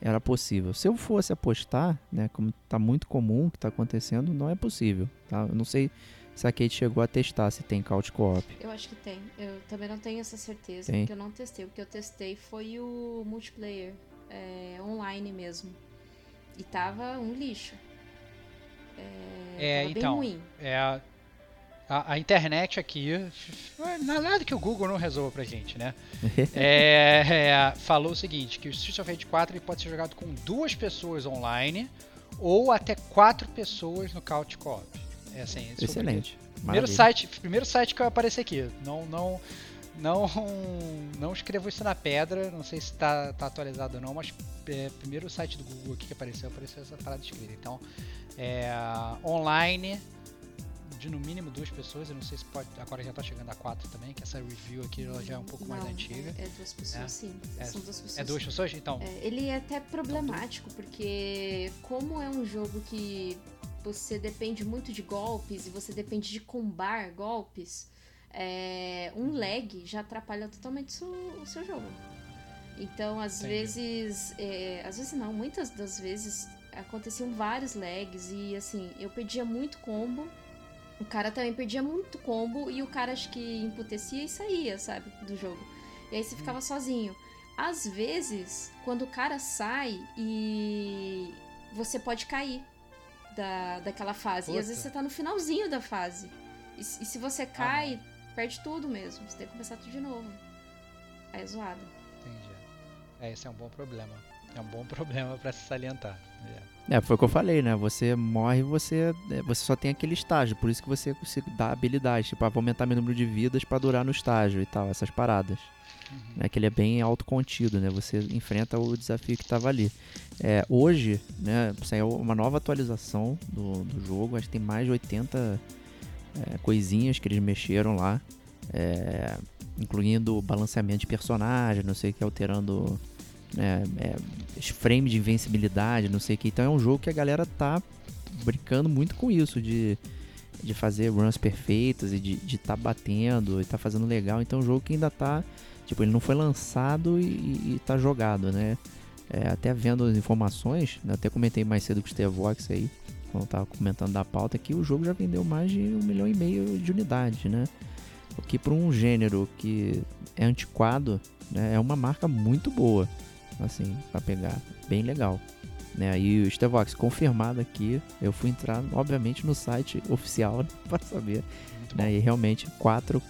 era possível. Se eu fosse apostar, né, como tá muito comum que tá acontecendo, não é possível, tá? Eu não sei se a Kate chegou a testar se tem Couch Co-op.
Eu acho que tem. Eu também não tenho essa certeza,
Tem?
porque eu não testei. O que eu testei foi o multiplayer, é, online mesmo. E tava um lixo. É,
É,
tava
então,
bem ruim.
É, a, a internet aqui, não é nada que o Google não resolva pra gente, né? [LAUGHS] É, é, falou o seguinte, que o Streets of Rage 4 ele pode ser jogado com duas pessoas online ou até quatro pessoas no couch co-op. É assim,
Excelente.
Primeiro site, primeiro site que vai aparecer aqui. Não, não, não, [LAUGHS] não escrevo isso na pedra. Não sei se está tá atualizado ou não, mas é, primeiro site do Google aqui que apareceu, apareceu essa parada escrita. Então, é, online de no mínimo duas pessoas. Eu não sei se pode. Agora já está chegando a quatro também. Que essa review aqui ela já é um pouco mais
Não,
antiga.
É, é duas pessoas,
É.
sim.
É-
São duas pessoas.
É duas pessoas? Então,
É, ele é até problemático, porque como é um jogo que você depende muito de golpes e você depende de combar golpes, é, um lag já atrapalha totalmente o seu- o seu jogo. Então, às
Entendi.
vezes, é, às vezes não, muitas das vezes aconteciam vários lags e assim, eu perdia muito combo. O cara também perdia muito combo e o cara acho que emputecia e saía, sabe, do jogo. E aí você ficava sozinho. Às vezes, quando o cara sai e você pode cair da, daquela fase. E às
Puta.
vezes você tá no finalzinho da fase. E, se- e se você cai, perde tudo mesmo. Você tem que começar tudo de novo. Aí é zoado.
entendi. É, esse é um bom problema. É um bom [LAUGHS] problema para se salientar. É.
É, foi o que eu falei, né? Você morre, você é, você só tem aquele estágio, por isso que você, dá habilidade, tipo, ah, vou aumentar meu número de vidas pra durar no estágio e tal, essas paradas. Né? Que ele é bem autocontido, né? Você enfrenta o desafio que tava ali. É, hoje, né, saiu uma nova atualização do, do jogo, acho que tem mais de 80 é, coisinhas que eles mexeram lá, é, incluindo balanceamento de personagem, não sei o que, alterando né, é, os frames de invencibilidade, não sei o que. Então é um jogo que a galera tá brincando muito com isso, de, de fazer runs perfeitas e de estar tá batendo e tá fazendo legal. Então é um jogo que ainda tá. Tipo, ele não foi lançado e, e tá jogado, né? É, até vendo as informações, né, até comentei mais cedo com o Stevox aí, quando tava comentando da pauta, que o jogo já vendeu mais de um milhão e meio de unidades, né? O que para um gênero que é antiquado, né, é uma marca muito boa. assim, pra pegar. Bem legal. Né? E o Stevox, confirmado aqui, eu fui entrar, obviamente, no site oficial [LAUGHS] pra saber. Né? E realmente, quatro.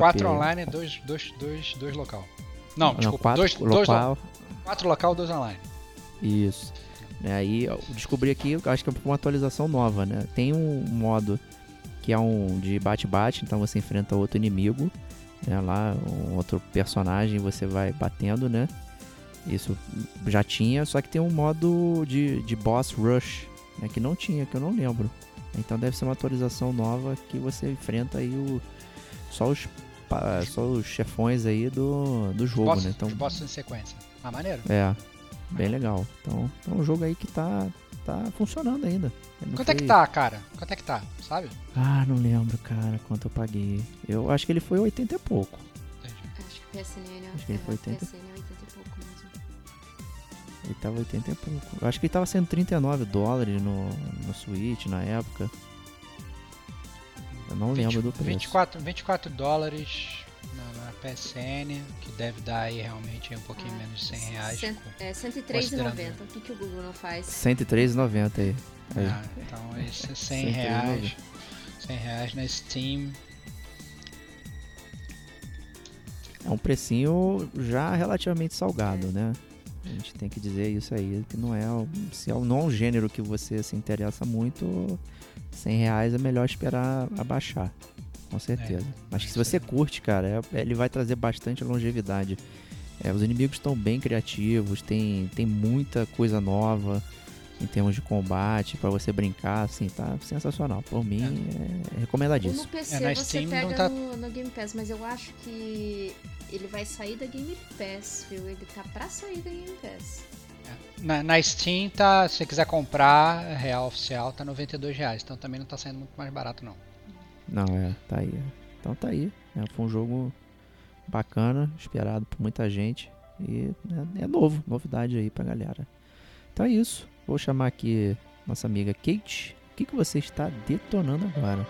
Quatro online, dois, dois, dois, dois local. Não, desculpa,
quatro
dois, dois lo-
local.
quatro local, dois online.
Isso. Né, aí eu descobri aqui, acho que é uma atualização nova, né? Tem um modo que é um de bate-bate, então você enfrenta outro inimigo, né? Lá, um outro personagem, você vai batendo, né? Isso já tinha, só que tem um modo de, de boss rush, né? Que não tinha, que eu não lembro. Então deve ser uma atualização nova que você enfrenta aí o, só os só os chefões aí do, do jogo,
Bosses,
né? Então
os bosses em sequência. Ah, maneiro.
é, bem legal. Então, é um jogo aí que tá, tá funcionando ainda. Não
Quanto é que
foi-
tá, cara? Quanto é que tá, sabe?
Ah, não lembro, cara, quanto eu paguei. Eu acho que ele foi 80 e pouco.
Entendi.
Acho que o PSN,
Acho que ele
é,
foi
o
80.
PSN é 80 e pouco mesmo.
Ele tava 80 e pouco. Eu acho que ele tava sendo 39 dólares no, no Switch na época. Eu não lembro do preço.
24, 24 dólares na, na PSN, que deve dar aí realmente um pouquinho
Ah,
menos de 100 reais.
cent-
com-
É
Considerando.
103,90. O que, que o Google não faz?
103,90 aí. aí.
Ah, então esse é 100
103,90. [LAUGHS]
reais. 100 reais na Steam.
É um precinho já relativamente salgado, né? A gente tem que dizer isso aí, que não é, se é um- não é um gênero que você se interessa muito, 100 reais é melhor esperar abaixar, com certeza. Mas que se você curte, cara, é- ele vai trazer bastante longevidade. É, os inimigos estão bem criativos, tem, tem muita coisa nova em termos de combate pra você brincar, assim, tá sensacional. Por mim, é,
Ou
recomendadíssimo.
no PC
É,
você
Steam não
pega
tá-
no, no Game Pass, mas eu acho que ele vai sair da Game Pass, viu? Ele tá pra sair da Game Pass.
Na, na Steam, tá, se você quiser comprar, real oficial, tá 92 reais. Então também não tá saindo muito mais barato, não.
Não, é, tá aí. Então tá aí. É, foi um jogo bacana, esperado por muita gente. E é, é novo, novidade aí pra galera. Então é isso. Vou chamar aqui nossa amiga Kate. O que, que você está detonando agora?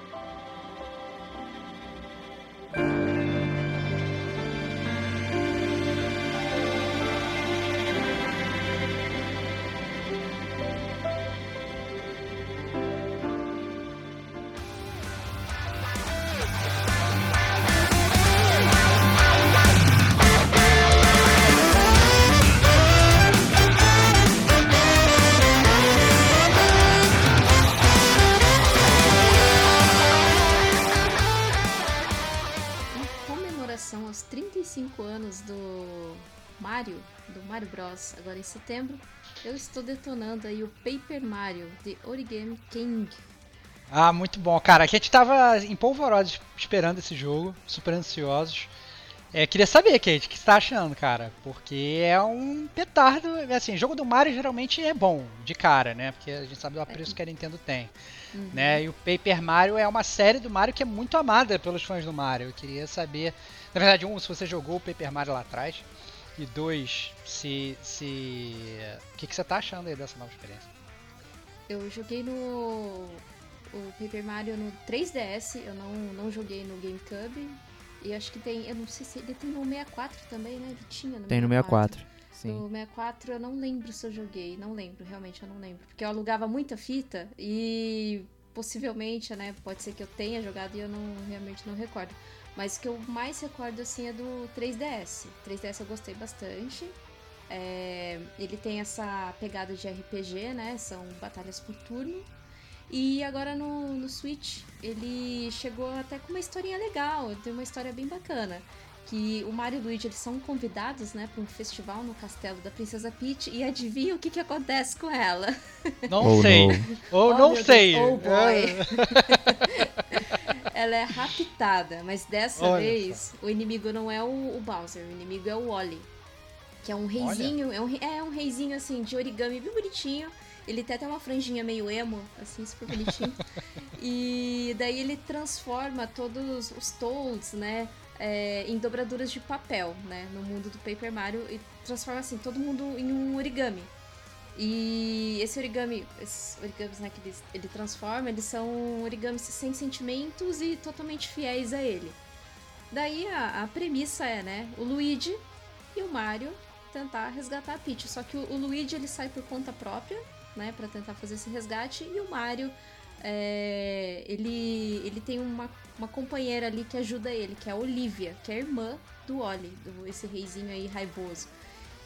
Em setembro, eu estou detonando aí o Paper Mario de Origami King.
Ah, muito bom, cara. A gente tava em polvorosa esperando esse jogo, super ansiosos. É, queria saber, Kate, o que você tá achando, cara? Porque é um petardo. Assim, jogo do Mario geralmente é bom, de cara, né? Porque a gente sabe do apreço que a Nintendo tem.
Uhum.
Né? E o Paper Mario é uma série do Mario que é muito amada pelos fãs do Mario. Eu queria saber, na verdade, um, se você jogou o Paper Mario lá atrás, e dois, se. se... O que, que você tá achando aí dessa nova experiência?
Eu joguei no o Paper Mario no 3DS, eu não, não joguei no GameCube. E acho que tem, eu não sei se ele tem no 64 também, né? Ele tinha no
Tem no 64. Sim.
No 64 eu não lembro se eu joguei, não lembro, realmente eu não lembro. Porque eu alugava muita fita e possivelmente, né, pode ser que eu tenha jogado e eu não realmente não recordo. Mas o que eu mais recordo assim é do 3DS. 3DS eu gostei bastante. É, ele tem essa pegada de RPG, né? São batalhas por turno. E agora no, no Switch ele chegou até com uma historinha legal, tem uma história bem bacana. Que o Mario e o Luigi eles são convidados, né, para um festival no castelo da Princesa Peach e adivinha o que, que acontece com ela?
Não
Ou
sei.
não.
Ou
Oh,
não
meu
sei.
Deus. Oh, boy. [LAUGHS] Ela é raptada, mas dessa
Olha
vez o inimigo não é o, o Bowser, o inimigo é o Wally. Que é um reizinho, é um, é um reizinho assim de origami bem bonitinho. Ele tem até uma franjinha meio emo, assim, super bonitinho. [LAUGHS] e daí ele transforma todos os Toads, né, é, em dobraduras de papel, né, no mundo do Paper Mario. E transforma, assim, todo mundo em um origami. E esse origami, esses origamis né, que ele, ele transforma, eles são origamis sem sentimentos e totalmente fiéis a ele. Daí a, a premissa é, né, o Luigi e o Mario tentar resgatar a Peach. Só que o, o Luigi ele sai por conta própria, né, para tentar fazer esse resgate e o Mario é, ele, ele tem uma, uma companheira ali que ajuda ele, que é a Olivia, que é a irmã do Oli, do, esse reizinho aí raivoso.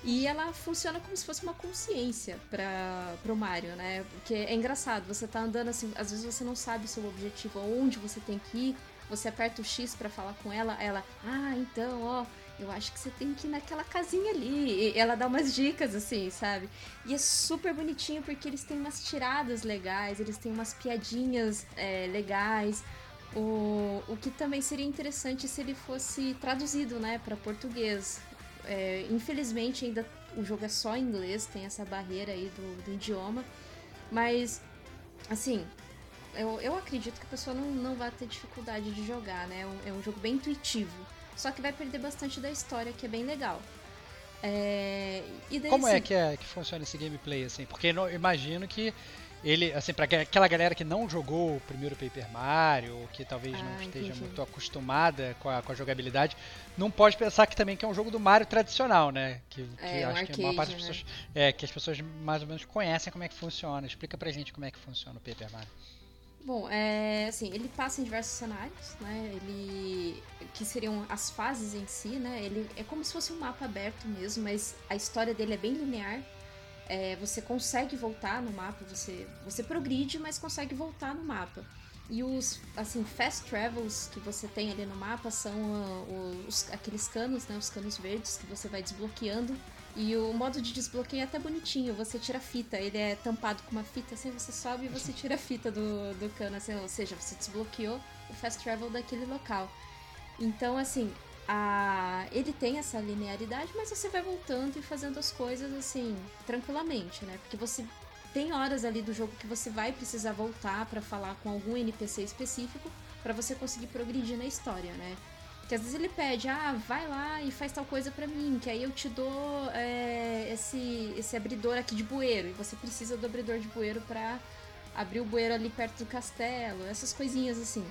E ela funciona como se fosse uma consciência para pro Mario, né? Porque é engraçado, você tá andando assim, às vezes você não sabe o seu objetivo, aonde você tem que ir, você aperta o X para falar com ela, ela, ah, então, ó, eu acho que você tem que ir naquela casinha ali. E ela dá umas dicas, assim, sabe? E é super bonitinho porque eles têm umas tiradas legais, eles têm umas piadinhas é, legais. O, o que também seria interessante se ele fosse traduzido, né, para português. É, infelizmente, ainda o jogo é só em inglês, tem essa barreira aí do, do idioma. Mas, assim, eu, eu acredito que a pessoa não, não vai ter dificuldade de jogar, né? É um, é um jogo bem intuitivo. Só que vai perder bastante da história, que é bem legal. É, daí,
Como
assim,
é que, é que funciona esse gameplay, assim? Porque eu imagino que ele, assim, pra aquela galera que não jogou o primeiro Paper Mario, ou que talvez não
Ah,
esteja
entendi.
muito acostumada com a, com a jogabilidade, não pode pensar que também que é um jogo do Mario tradicional, né? Que, que
É, um
acho que a maior parte das pessoas. É, que as pessoas mais ou menos conhecem como é que funciona. Explica pra gente como é que funciona o Paper Mario.
Bom, é, assim, ele passa em diversos cenários, né? Ele que seriam as fases em si, né? Ele é como se fosse um mapa aberto mesmo, mas a história dele é bem linear. É, você consegue voltar no mapa, você você progride, mas consegue voltar no mapa. E os assim fast travels que você tem ali no mapa são ah, os, aqueles canos, né? Os canos verdes que você vai desbloqueando. E o modo de desbloqueio é até bonitinho, você tira a fita, ele é tampado com uma fita, assim você sobe e você tira a fita do, do cano, assim, ou seja, você desbloqueou o fast travel daquele local. Então, assim, a... ele tem essa linearidade, mas você vai voltando e fazendo as coisas, assim, tranquilamente, né? Porque você tem horas ali do jogo que você vai precisar voltar pra falar com algum NPC específico pra você conseguir progredir na história, né? Que às vezes ele pede, ah, vai lá e faz tal coisa pra mim, que aí eu te dou é, esse, esse abridor aqui de bueiro. E você precisa do abridor de bueiro pra abrir o bueiro ali perto do castelo, essas coisinhas assim.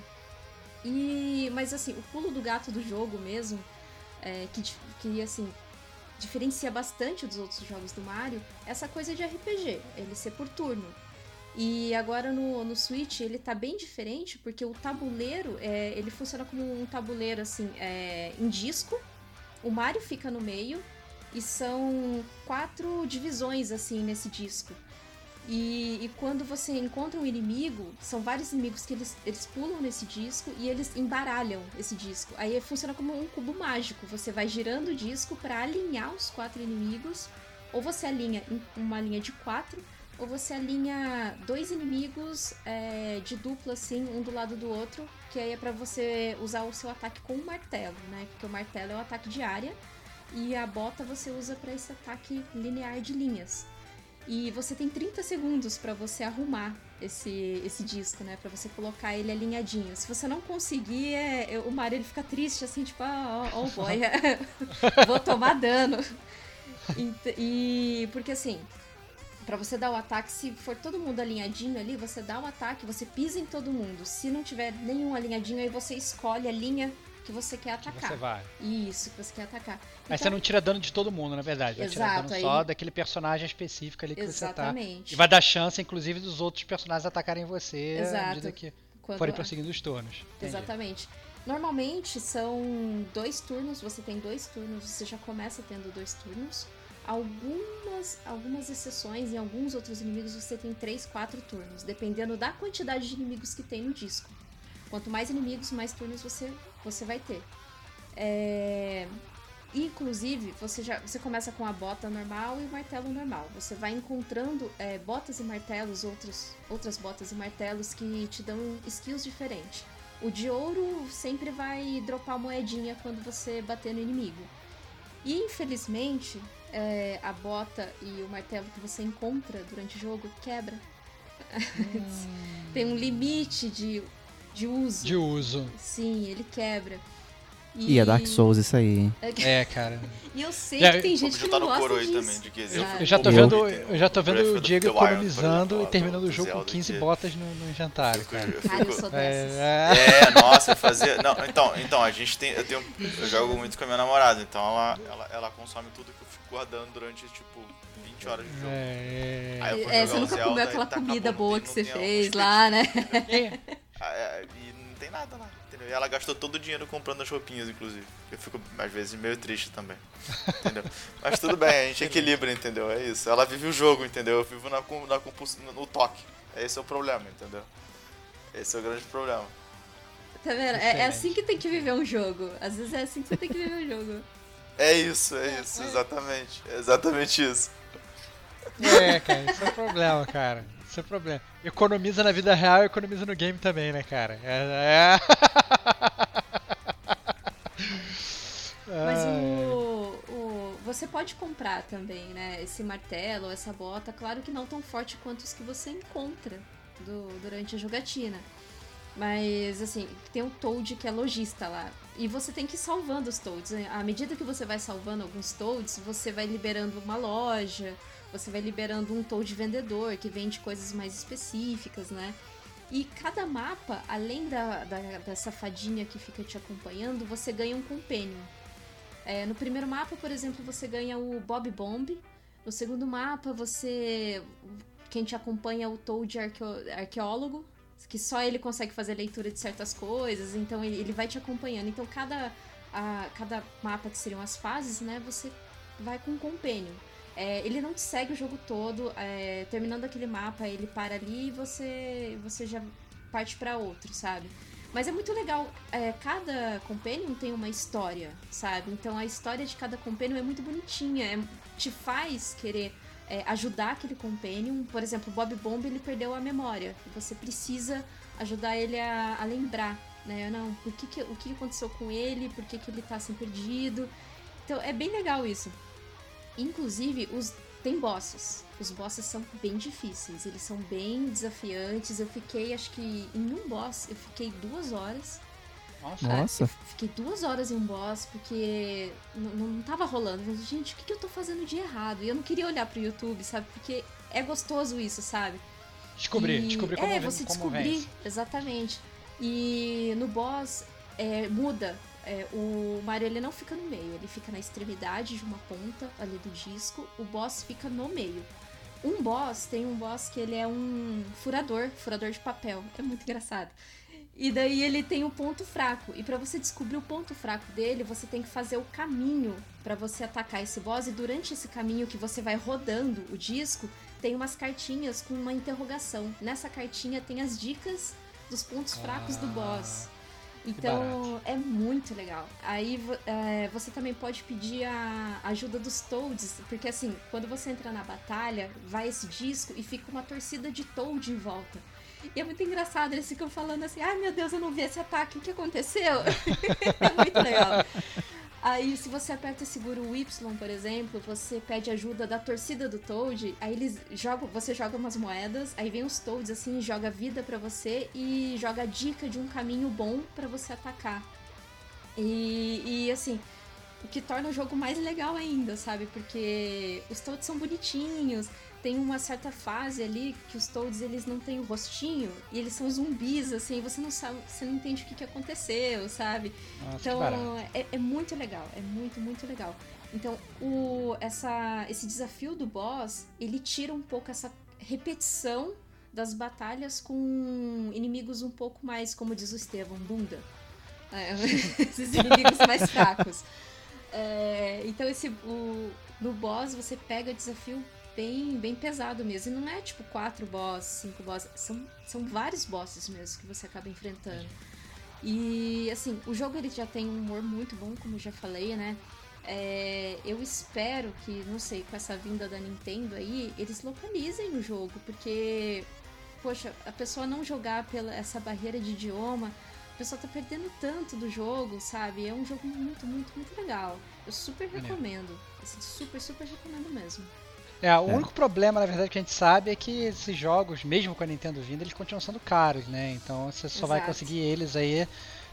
E, mas assim, o pulo do gato do jogo mesmo, é, que, que assim, diferencia bastante dos outros jogos do Mario, é essa coisa de RPG, ele ser por turno. E agora no, no Switch ele tá bem diferente, porque o tabuleiro, é, ele funciona como um tabuleiro assim, é, em disco. O Mario fica no meio e são quatro divisões assim nesse disco. E, e quando você encontra um inimigo, são vários inimigos que eles, eles pulam nesse disco e eles embaralham esse disco. Aí funciona como um cubo mágico. Você vai girando o disco para alinhar os quatro inimigos. Ou você alinha uma linha de quatro, ou você alinha dois inimigos é, de dupla, assim, um do lado do outro. Que aí é pra você usar o seu ataque com o martelo, né? Porque o martelo é o ataque de área. E a bota você usa para esse ataque linear de linhas. E você tem 30 segundos para você arrumar esse, esse disco, né? Pra você colocar ele alinhadinho. Se você não conseguir, é, o Mario ele fica triste, assim, tipo, ah, ó, ó, o boy, [LAUGHS] vou tomar dano. E, e- porque assim, Pra você dar o ataque, se for todo mundo alinhadinho ali, você dá o ataque, você pisa em todo mundo. Se não tiver nenhum alinhadinho, aí você escolhe a linha que você quer
Que
atacar.
você vai.
Isso, que você quer atacar.
Mas você
Então-
não tira dano de todo mundo, na verdade. Vai tirar
Exato,
dano
aí-
só daquele personagem específico ali que você tá.
Exatamente.
E vai dar chance, inclusive, dos outros personagens atacarem você à
Exato.
medida que
Quando-
forem prosseguindo os turnos. Entendi.
Exatamente. Normalmente são dois turnos, você tem dois turnos, você já começa tendo dois turnos. Algumas, algumas exceções, em alguns outros inimigos você tem três, quatro turnos, dependendo da quantidade de inimigos que tem no disco. Quanto mais inimigos, mais turnos você, você vai ter. É, Inclusive, você já você começa com a bota normal e o martelo normal. Você vai encontrando é, botas e martelos, outros, outras botas e martelos que te dão skills diferentes. O de ouro sempre vai dropar moedinha quando você bater no inimigo. E infelizmente, é, a bota e o martelo que você encontra durante o jogo quebra. [LAUGHS] Tem um limite de, de uso.
De uso.
Sim, ele quebra.
E é Dark Souls isso aí, hein?
É, cara. [LAUGHS]
E eu sei
Já-
que tem gente que não
no coro
gosta
aí
disso.
também, de que.
Eu já tô
Eu-
vendo, eu já tô vendo o Diego economizando e terminando o jogo com
Zelda
15
que-
botas no, no jantar, cara.
eu fico-
eu sou dessas.
É,
É, nossa, fazia. Não, então, então, a gente tem. Eu, tenho, eu jogo muito com a minha namorada, então ela, ela, ela consome tudo que eu fico guardando durante, tipo, 20 horas de jogo.
é,
Aí eu vou
É, você nunca
Zelda
comeu
e
aquela
tá
comida
acabando,
boa que você fez lá, né?
Ah, é, e não tem nada lá, entendeu? E ela gastou todo o dinheiro comprando as roupinhas, inclusive. Eu fico, às vezes, meio triste também, entendeu? [LAUGHS] Mas tudo bem, a gente equilibra, entendeu? É isso. Ela vive o jogo, entendeu? Eu vivo na, na compuls- no, toque. Esse é o problema, entendeu? Esse é o grande problema.
Tá vendo? É, é assim que tem que viver um jogo. Às vezes é assim que você tem que viver um jogo.
É isso, é isso, exatamente. É exatamente isso.
É, cara, isso é o problema, cara. Isso é o problema. Economiza na vida real economiza no game também, né, cara? É. é...
Mas o, [LAUGHS] o- Você pode comprar também, né? Esse martelo, essa bota, claro que não tão forte quanto os que você encontra do- durante a jogatina. Mas, assim, tem o Toad que é lojista lá. E você tem que ir salvando os Toads. né? À medida que você vai salvando alguns Toads, você vai liberando uma loja, você vai liberando um Toad vendedor que vende coisas mais específicas, né? E cada mapa, além da, da, que fica te acompanhando, você ganha um companion. É, no primeiro mapa, por exemplo, você ganha o Bob Bomb. No segundo mapa, você. Quem te acompanha é o Toad arqueo- arqueólogo, que só ele consegue fazer leitura de certas coisas, então ele, ele vai te acompanhando. Então cada, a- cada mapa que seriam as fases, né, você vai com um companion. É, ele não te segue o jogo todo, é, terminando aquele mapa, ele para ali e você, você já parte pra outro, sabe? Mas é muito legal, é, cada companion tem uma história, sabe? Então a história de cada companion é muito bonitinha, é- te faz querer é, ajudar aquele companion. Por exemplo, o Bob Bomb ele perdeu a memória. Você precisa ajudar ele a, a lembrar, né? Não, por que que, o que aconteceu com ele, por que, que ele tá assim perdido. Então é bem legal isso. Inclusive, os tem bosses. Os bosses são bem difíceis, eles são bem desafiantes. Eu fiquei, acho que em um boss, eu fiquei duas horas.
Nossa.
Fiquei duas horas em um boss porque não, não tava rolando. Eu falei, Gente, o que, que eu tô fazendo de errado? E eu não queria olhar pro YouTube, sabe? Porque é gostoso isso, sabe?
Descobrir,
E-
descobrir como,
é, você
como
descobrir,
vence.
exatamente. E no boss é, muda. É, o Mario ele não fica no meio, ele fica na extremidade de uma ponta ali do disco. O boss fica no meio. Um boss tem um boss que ele é um furador, furador de papel. É muito engraçado. E daí ele tem o ponto fraco. E pra você descobrir o ponto fraco dele, você tem que fazer o caminho pra você atacar esse boss. E durante esse caminho que você vai rodando o disco, tem umas cartinhas com uma interrogação. Nessa cartinha tem as dicas dos pontos fracos do boss. Então é muito legal. Aí é, você também pode pedir a ajuda dos Toads, porque assim, quando você entra na batalha, vai esse disco e fica uma torcida de Toad em volta. E é muito engraçado, eles ficam falando assim: ai meu Deus, eu não vi esse ataque, o que aconteceu? [LAUGHS] é muito legal. Aí, se você aperta e segura o Y, por exemplo, você pede ajuda da torcida do Toad, aí eles jogam, você joga umas moedas, aí vem os Toads assim, joga vida pra você e joga dica de um caminho bom pra você atacar. E, e assim, o que torna o jogo mais legal ainda, sabe? Porque os Toads são bonitinhos, tem uma certa fase ali que os Toads eles não têm o rostinho e eles são zumbis, assim, você não sabe, você não entende o que, que aconteceu, sabe?
Nossa, que
Então é, é muito legal, é muito, muito legal. Então o, essa, esse desafio do boss, ele tira um pouco essa repetição das batalhas com inimigos um pouco mais, como diz o Estevão, bunda. É, [LAUGHS] esses inimigos mais fracos. É, então esse o, no boss você pega o desafio bem, bem pesado mesmo. E não é tipo quatro boss, cinco boss, são, são vários bosses mesmo que você acaba enfrentando. E assim, o jogo ele já tem um humor muito bom, como eu já falei, né? É, eu espero que, não sei, com essa vinda da Nintendo aí, eles localizem o jogo, porque, poxa, a pessoa não jogar pela essa barreira de idioma, a pessoa tá perdendo tanto do jogo, sabe? É um jogo muito, muito, muito legal. Eu super recomendo. Assim, super, super recomendo mesmo.
É, o único problema, na verdade, que a gente sabe é que esses jogos, mesmo com a Nintendo vindo, eles continuam sendo caros, né? Então você só vai
Exato.
conseguir eles aí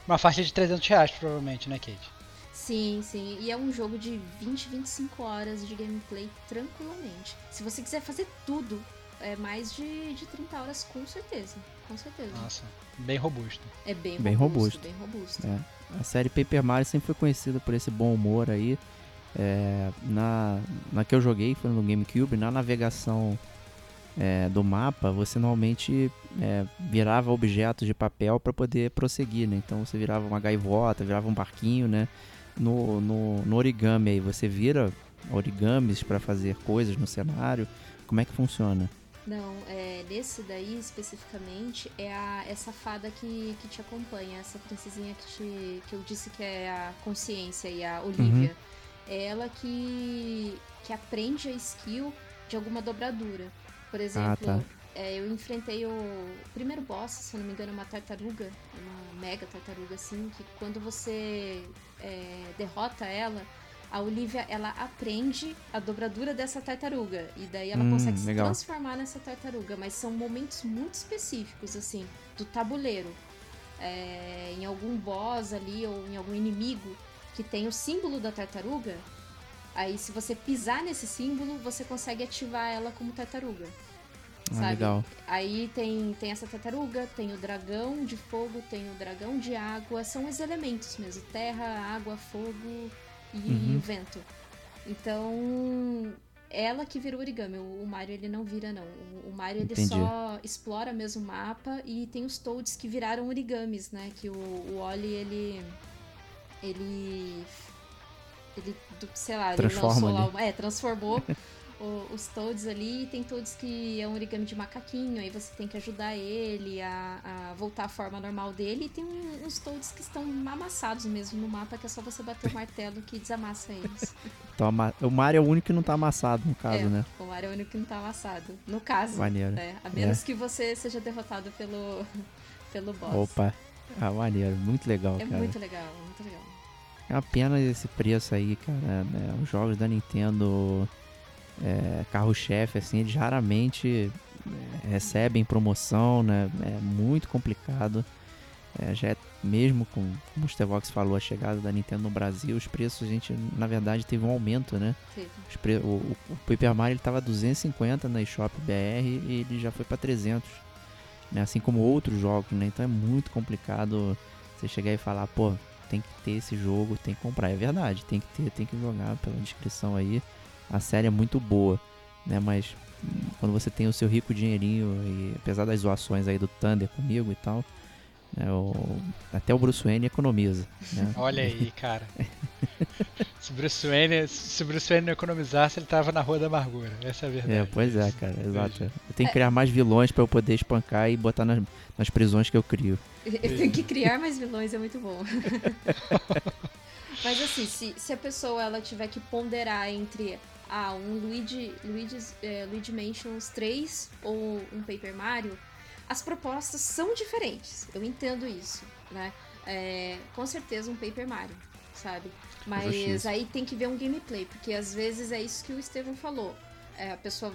Uma faixa de 300 reais, provavelmente, né, Kate?
Sim, sim. E é um jogo de 20, 25 horas de gameplay tranquilamente. Se você quiser fazer tudo, é mais de, de 30 horas, com certeza. Com certeza.
Nossa, bem robusto.
É bem,
Bem
robusto,
robusto.
Bem robusto.
É. A série Paper Mario sempre foi conhecida por esse bom humor aí. É, na, na que eu joguei, foi no GameCube, na navegação é, do mapa, você normalmente é, virava objetos de papel para poder prosseguir, né? Então você virava uma gaivota, virava um barquinho, né? No, no, no origami aí, você vira origamis para fazer coisas no cenário. Como é que funciona?
Não, é, nesse daí especificamente é a, essa fada que, que te acompanha, essa princesinha que, te, que eu disse que é a consciência e a Olivia. É ela que, que aprende a skill de alguma dobradura. Por exemplo,
tá.
é, eu enfrentei o primeiro boss, se não me engano, uma tartaruga, uma mega tartaruga assim, que quando você é, derrota ela, a Olivia ela aprende a dobradura dessa tartaruga e daí ela
Hum,
consegue se
legal.
transformar nessa tartaruga, mas são momentos muito específicos assim do tabuleiro. É, em algum boss ali ou em algum inimigo que tem o símbolo da tartaruga, aí se você pisar nesse símbolo, você consegue ativar ela como tartaruga.
Ah,
Sabe?
legal.
Aí tem, tem essa tartaruga, tem o dragão de fogo, tem o dragão de água, são os elementos mesmo: terra, água, fogo e
Uhum.
vento. Então, ela que vira o origami. O, o Mario ele não vira, não. O, o Mario ele
Entendi.
só explora mesmo o mapa e tem os Toads que viraram origamis, né? Que o, o Oli ele. Ele. Ele, sei lá,
Transforma
ele lançou lá. É, transformou [LAUGHS] o- os Toads ali. E tem Toads que é um origami de macaquinho, aí você tem que ajudar ele a, a voltar à forma normal dele. E tem um- uns Toads que estão amassados mesmo no mapa, que é só você bater o martelo que desamassa eles. [LAUGHS]
Então, o Mario é o único que não tá amassado, no caso,
é,
né?
o Mario é o único que não tá amassado. No caso,
Maneiro.
né? A menos que você seja derrotado pelo, [LAUGHS] pelo boss.
Opa. Ah, maneiro. Muito legal,
É
cara.
muito legal, muito legal.
É uma pena esse preço aí, cara. né? Os jogos da Nintendo é, carro-chefe, assim, eles raramente é, recebem promoção, né? É muito complicado. É, já é, mesmo com, como o Stevox falou, a chegada da Nintendo no Brasil, os preços, a gente, na verdade, teve um aumento, né? Pre- o, o, o Paper Mario ele tava 250 na eShop BR e ele já foi para 300, né? Assim como outros jogos, né? Então é muito complicado você chegar e falar, pô, tem que ter esse jogo, tem que comprar. É verdade, tem que ter, tem que jogar pela descrição aí. A série é muito boa, né? Mas hum, quando você tem o seu rico dinheirinho e apesar das zoações aí do Thunder comigo e tal, né? O, até o Bruce Wayne economiza, né?
Olha aí, cara. [LAUGHS] se, Bruce Wayne, se Bruce Wayne não economizasse, ele tava na Rua da Amargura. Essa é a verdade.
É, pois é, cara, exato. Eu tenho que criar mais vilões pra eu poder espancar e botar nas, nas prisões que eu crio.
Eu tenho que criar mais vilões, é muito bom. [LAUGHS] Mas assim, se, se a pessoa ela tiver que ponderar entre ah, um Luigi, Luigi's, é, Luigi Mansions 3 ou um Paper Mario, as propostas são diferentes. Eu entendo isso, né? É, com certeza um Paper Mario, sabe? Mas
Justiça.
aí tem que ver um gameplay, porque às vezes é isso que o Estevão falou. É, a pessoa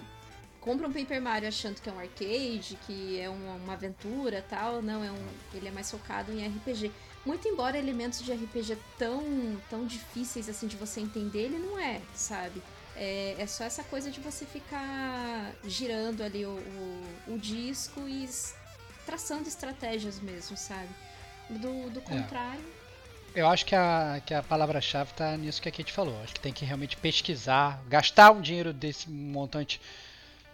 compra um Paper Mario achando que é um arcade, que é uma, uma aventura tal. Não, é um, ele é mais focado em RPG. Muito embora elementos de RPG tão, tão difíceis assim de você entender, ele não é, sabe? É, é só essa coisa de você ficar girando ali o, o, o disco e traçando estratégias mesmo, sabe? Do, do contrário,
Eu acho que a, que a palavra-chave tá nisso que a Kate falou. Acho que tem que realmente pesquisar, gastar um dinheiro desse montante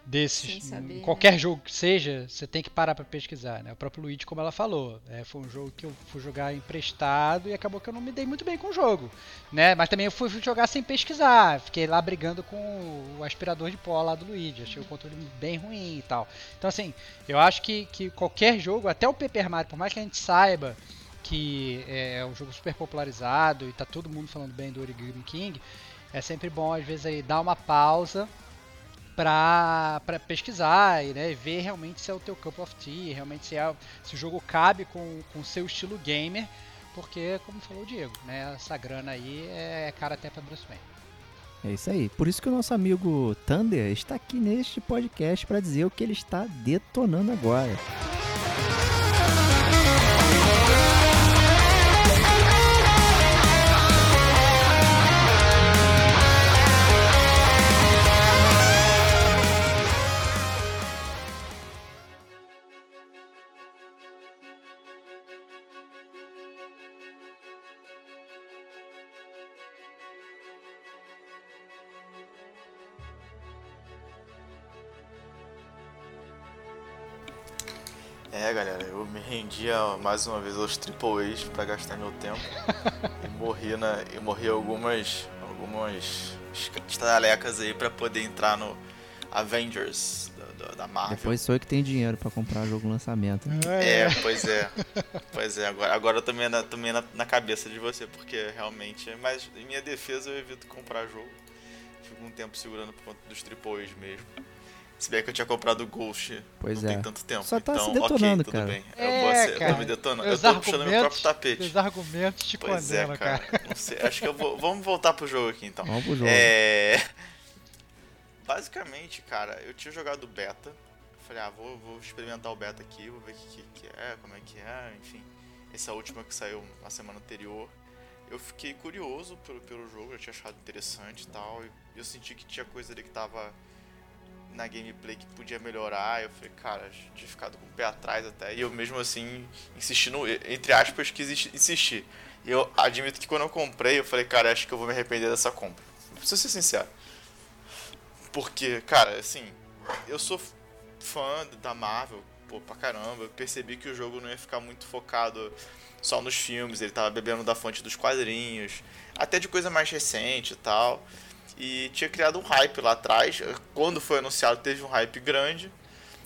desses,
saber,
em
né?
qualquer jogo que seja, você tem que parar pra pesquisar, né? O próprio Luigi, como ela falou, é, foi um jogo que eu fui jogar emprestado e acabou que eu não me dei muito bem com o jogo, né? Mas também eu fui jogar sem pesquisar, fiquei lá brigando com o aspirador de pó lá do Luigi, achei o controle bem ruim e tal. Então assim, eu acho que, que qualquer jogo, até o Paper Mario, por mais que a gente saiba que é um jogo super popularizado e tá todo mundo falando bem do Origami King, é sempre bom às vezes aí dar uma pausa pra pesquisar e né, ver realmente se é o teu cup of tea, realmente se, é, se o jogo cabe com o seu estilo gamer, porque, como falou o Diego, né, essa grana aí é cara até pra Bruce Wayne.
É isso aí. Por isso que o nosso amigo Thunder está aqui neste podcast para dizer o que ele está detonando agora.
Mais uma vez aos Triple A's pra gastar meu tempo. [LAUGHS] e morri, na, e morri algumas. algumas estalecas aí pra poder entrar no Avengers da, da, da Marvel.
Depois sou eu que tenho dinheiro pra comprar jogo lançamento.
É, pois é. Pois é, agora, agora eu também na, também na, na cabeça de você, porque realmente. Mas em minha defesa eu evito comprar jogo. Fico um tempo segurando por conta dos Triple A's mesmo. Se bem que eu tinha comprado o Ghost
Pois
não
é.
tem tanto tempo.
Só tá
então,
se detonando,
ok, tudo
cara.
bem.
É,
eu, vou ser- eu
cara.
tô me detonando. Eu tô puxando meu próprio tapete.
Meus argumentos te
Pois é,
condenam,
cara.
cara.
Não sei. Acho que eu vou. Vamos voltar pro jogo aqui então.
Vamos pro jogo.
É. Basicamente, cara, eu tinha jogado beta. Falei, ah, vou, vou experimentar o beta aqui, vou ver o que, que, que é, como é que é, enfim. Essa última que saiu na semana anterior. Eu fiquei curioso pelo, pelo jogo, eu tinha achado interessante e tal. E eu senti que tinha coisa ali que tava na gameplay que podia melhorar. Eu falei, cara, tinha ficado com o pé atrás até. E eu mesmo assim, insistindo, entre aspas, quis insi- insistir. E eu admito que quando eu comprei, eu falei, cara, acho que eu vou me arrepender dessa compra. Preciso ser sincero. Porque, cara, assim, eu sou fã da Marvel, pô, pra caramba. Eu percebi que o jogo não ia ficar muito focado só nos filmes, ele tava bebendo da fonte dos quadrinhos, até de coisa mais recente e tal. E tinha criado um hype lá atrás. Quando foi anunciado, teve um hype grande.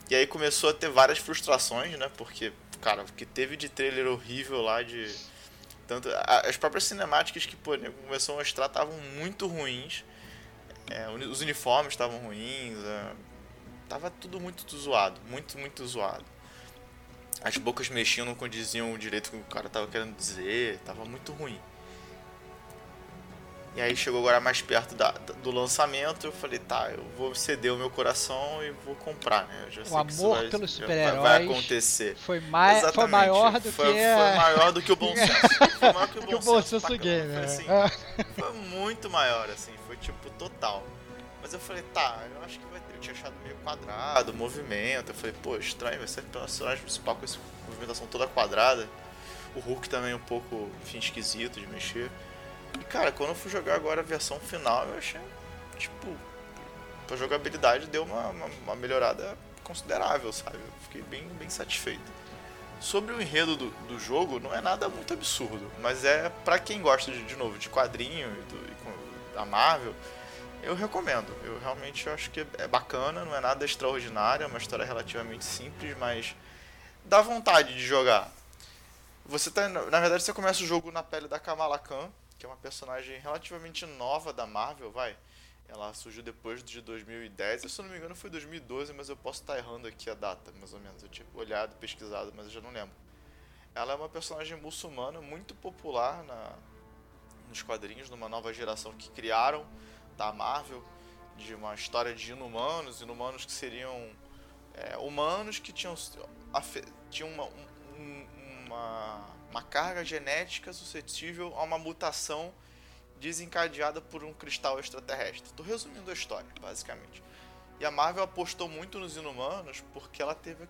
E aí começou a ter várias frustrações, né? Porque, cara, o que teve de trailer horrível lá de. Tanto, as próprias cinemáticas que pô, começou a mostrar estavam muito ruins. É, os uniformes estavam ruins. é, tava tudo muito zoado. Muito, muito zoado. As bocas mexiam, não condiziam direito com o que o cara tava querendo dizer. Tava muito ruim. E aí chegou agora mais perto da- do lançamento, eu falei, tá, eu vou ceder o meu coração e vou comprar, né? Eu já sei que isso
amor
vai-
pelos super-heróis
vai acontecer.
Foi, mais, foi
Exatamente.
maior do
Foi-
que,
Foi maior do que o bom [LAUGHS] senso. Foi maior que o
que
bom,
o bom
senso.
game. né?
Foi, assim, foi muito maior, assim, foi tipo total. Mas eu falei, tá, eu acho que vai ter. Eu tinha achado meio quadrado, movimento. Eu falei, pô, estranho, vai ser o personagem principal com essa movimentação toda quadrada. O Hulk também um pouco, enfim, esquisito de mexer. E cara, quando eu fui jogar agora a versão final, eu achei, tipo, pra jogabilidade deu uma, uma, uma melhorada considerável, sabe? Eu fiquei bem, bem satisfeito. Sobre o enredo do, do jogo, não é nada muito absurdo, mas é pra quem gosta de, de novo de quadrinho e, do, e da Marvel, eu recomendo. Eu realmente acho que é bacana, não é nada extraordinário, é uma história relativamente simples, mas dá vontade de jogar. Você tá, na verdade, você começa o jogo na pele da Kamala Khan, que é uma personagem relativamente nova da Marvel, vai. Ela surgiu depois de 2010. Eu, se eu não me engano, foi 2012, mas eu posso estar errando aqui a data, mais ou menos. Eu tinha olhado, pesquisado, mas eu já não lembro. Ela é uma personagem muçulmana muito popular na, nos quadrinhos, numa nova geração que criaram da Marvel, de uma história de inumanos, inumanos que seriam é, humanos que tinham, tinham uma, um- uma, uma carga genética suscetível a uma mutação desencadeada por um cristal extraterrestre. Estou resumindo a história, basicamente. E a Marvel apostou muito nos inumanos porque ela teve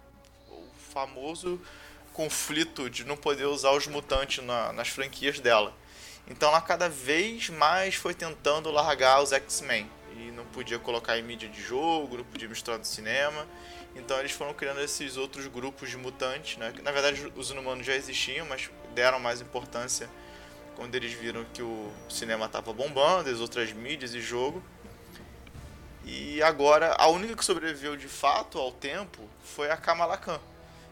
o famoso conflito de não poder usar os mutantes na- nas franquias dela. Então ela cada vez mais foi tentando largar os X-Men. E não podia colocar em mídia de jogo, não podia misturar no cinema. Então eles foram criando esses outros grupos de mutantes, né? Na verdade os inumanos já existiam, mas deram mais importância quando eles viram que o cinema estava bombando, as outras mídias e jogo. E agora a única que sobreviveu de fato ao tempo foi a Kamala Khan.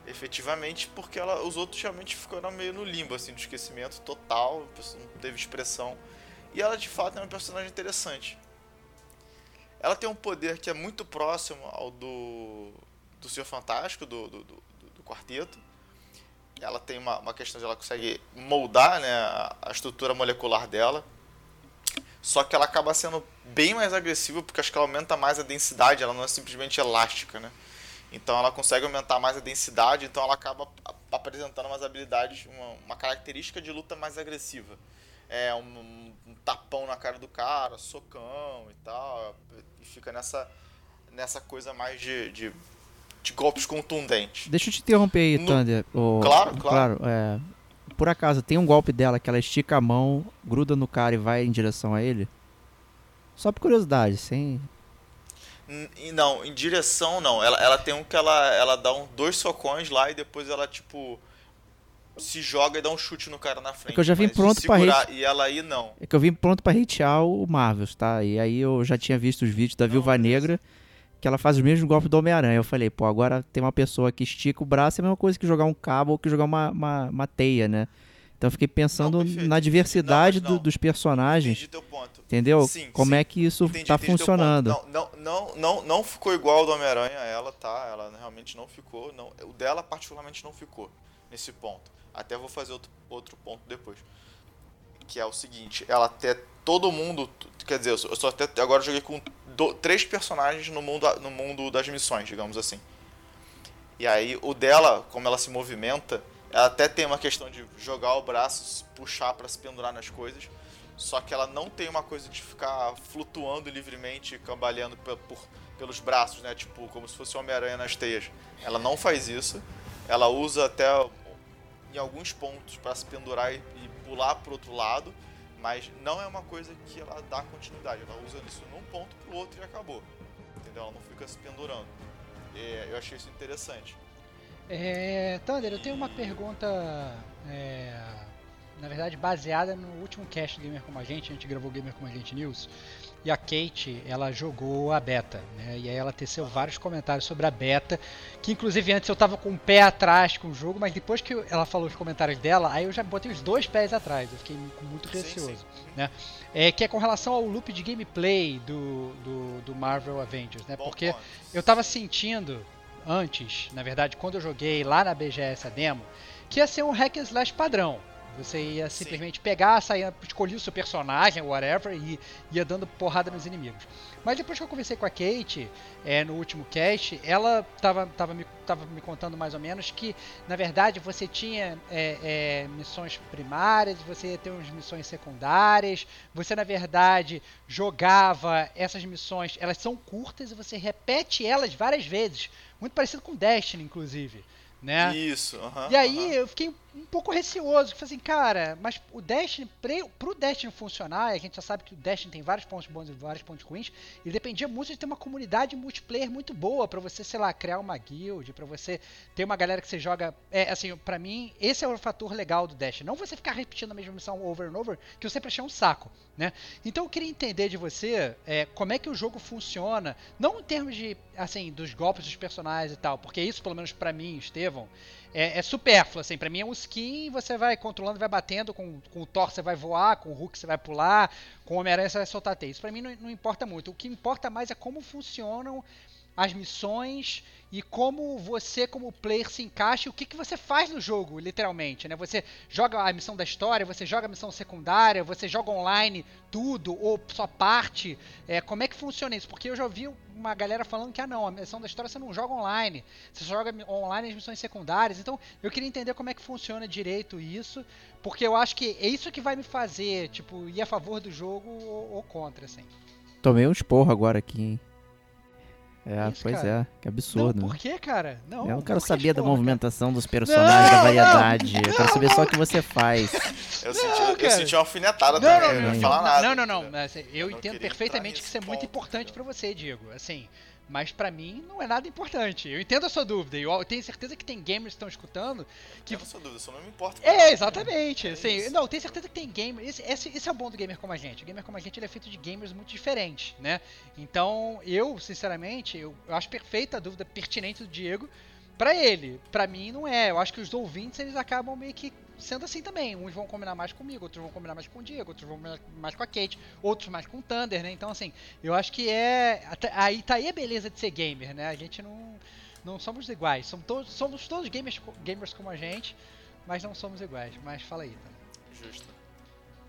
Efetivamente, porque ela, os outros realmente ficaram meio no limbo, assim, de esquecimento total, não teve expressão. E ela de fato é uma personagem interessante. Ela tem um poder que é muito próximo ao do, do Senhor Fantástico, do, do, do, do quarteto. Ela tem uma, uma questão de ela consegue moldar né, a, estrutura molecular dela. Só que ela acaba sendo bem mais agressiva porque acho que ela aumenta mais a densidade, ela não é simplesmente elástica, né? Então ela consegue aumentar mais a densidade, então ela acaba ap- apresentando umas habilidades, uma, uma característica de luta mais agressiva. É um, um tapão na cara do cara, socão e tal, e fica nessa, nessa coisa mais de, de, de golpes contundentes.
Deixa eu te interromper aí,
No-
Thunder. Ô,
Claro, claro.
é, por acaso, tem um golpe dela que ela estica a mão, gruda no cara e vai em direção a ele? Só por curiosidade, sem.
N- não, em direção não. Ela, ela tem um que ela, ela dá um, dois socões lá e depois ela, tipo, se joga e dá um chute no cara na frente.
que eu já vim pronto pra
segurar E ela aí não.
É que eu vim pronto pra hatear o Marvels, tá? E aí eu já tinha visto os vídeos da
Não,
Viúva. Negra, que ela faz os mesmos golpes do Homem-Aranha. Eu falei, pô, agora tem uma pessoa que estica o braço, é a mesma coisa que jogar um cabo ou que jogar uma, uma, uma teia, né? Então eu fiquei pensando
Não,
na diversidade
Não, não.
do- dos personagens,
Entendi teu ponto.
entendeu?
Sim,
Como
sim.
é que isso
Entendi,
tá
entendi
funcionando.
Não, não, não, não, ficou igual ao do Homem-Aranha, ela, tá? Ela realmente não ficou. Não, o dela, particularmente, não ficou nesse ponto. Até vou fazer outro, outro ponto depois. Que é o seguinte: ela até. Todo mundo. Quer dizer, eu só até agora joguei com do- três personagens no mundo, no mundo das missões, digamos assim. E aí, o dela, como ela se movimenta, ela até tem uma questão de jogar o braço, puxar pra se pendurar nas coisas. Só que ela não tem uma coisa de ficar flutuando livremente, cambaleando pe- por- pelos braços, né? Tipo, como se fosse Homem-Aranha nas teias. Ela não faz isso. Ela usa até em alguns pontos para se pendurar e, e pular pro outro lado. Mas não é uma coisa que ela dá continuidade. Ela usa isso num ponto pro outro e acabou. Entendeu? Ela não fica se pendurando. É, eu achei isso interessante.
É, Thunder, eu tenho uma pergunta, é, na verdade, baseada no último cast do Gamer Como a Gente, a gente gravou Gamer Como a Gente News, e a Kate, ela jogou a beta, né, e aí ela teceu vários comentários sobre a beta, que inclusive antes eu tava com o pé atrás com o jogo, mas depois que ela falou os comentários dela, aí eu já botei os dois pés atrás, eu fiquei muito receoso.
sim.
né? É, que é com relação ao loop de gameplay do, do, do Marvel Avengers, né,
Bom
porque... Eu tava sentindo antes, na verdade, quando eu joguei lá na BGS a demo, que ia ser um hack and slash padrão. Você ia
Sim.
simplesmente pegar, sair, escolher o seu personagem, whatever, e ia dando porrada nos inimigos. Mas depois que eu conversei com a Kate, é, no último cast, ela tava, tava, me, tava me contando mais ou menos que, na verdade, você tinha é, é, missões primárias, você ia ter umas missões secundárias, você, na verdade, jogava essas missões, elas são curtas e você repete elas várias vezes. Muito parecido com Destiny, inclusive. Né?
Isso, aham.
E aí
aham.
eu fiquei um pouco receoso, falei assim, cara, mas o Destiny, pro Destiny funcionar, a gente já sabe que o Destiny tem vários pontos bons e vários pontos ruins, ele dependia muito de ter uma comunidade multiplayer muito boa pra você, sei lá, criar uma guild, pra você ter uma galera que você joga, é assim, pra mim, esse é o fator legal do Destiny, não você ficar repetindo a mesma missão over and over, que eu sempre achei um saco, né? Então eu queria entender de você é, como é que o jogo funciona, não em termos de, assim, dos golpes dos personagens e tal, porque isso, pelo menos pra mim, Estevão, é, é supérfluo, assim, pra mim é um skin, você vai controlando, vai batendo, com, com o Thor você vai voar, com o Hulk você vai pular, com o Homem-Aranha você vai soltar teia. Isso pra mim não, não importa muito. O que importa mais é como funcionam as missões e como você, como player, se encaixa e o que, que você faz no jogo, literalmente, né? Você joga a missão da história, você joga a missão secundária, você joga online tudo ou só parte. É, como é que funciona isso? Porque eu já ouvi uma galera falando que, ah não, a missão da história você não joga online, você só joga online as missões secundárias. Então, eu queria entender como é que funciona direito isso, porque eu acho que é isso que vai me fazer, tipo, ir a favor do jogo ou, ou contra, assim.
Tomei um esporro agora aqui, hein? É,
Isso,
pois
cara?
é, que absurdo.
não,
né?
por que, cara? Não,
eu não quero saber da
esporra, cara?
movimentação dos personagens, da
Não,
variedade. eu quero
não,
saber só o que você faz.
Eu, senti,
Não,
eu
cara.
senti uma alfinetada
Não,
também,
não,
eu não
não,
ia falar
não,
nada.
não, não, não, eu
Eu não
entendo perfeitamente que isso é muito
ponto,
importante pra você, Diego. Assim, mas pra mim não é nada importante. Eu entendo a sua dúvida e eu tenho certeza que tem gamers que estão escutando que
Eu não sou dúvida, só não me importa.
é, exatamente.
É
assim, não, tenho certeza que tem gamers. Esse, esse, esse é o bom do gamer como a gente. O gamer como a gente ele é feito de gamers muito diferentes, né? Então, eu, sinceramente, eu, eu acho perfeita a dúvida pertinente do Diego pra ele. Pra mim, não é. Eu acho que os ouvintes eles acabam meio que sendo assim também. Uns vão combinar mais comigo, outros vão combinar mais com o Diego, outros vão combinar mais com a Kate, outros mais com o Thunder, né? Então, assim, eu acho que é. Aí tá aí a beleza de ser gamer, né? A gente não. Não somos iguais. Somos todos, somos todos gamers, gamers como a gente, mas não somos iguais. Mas fala aí, Thunder.
Justo.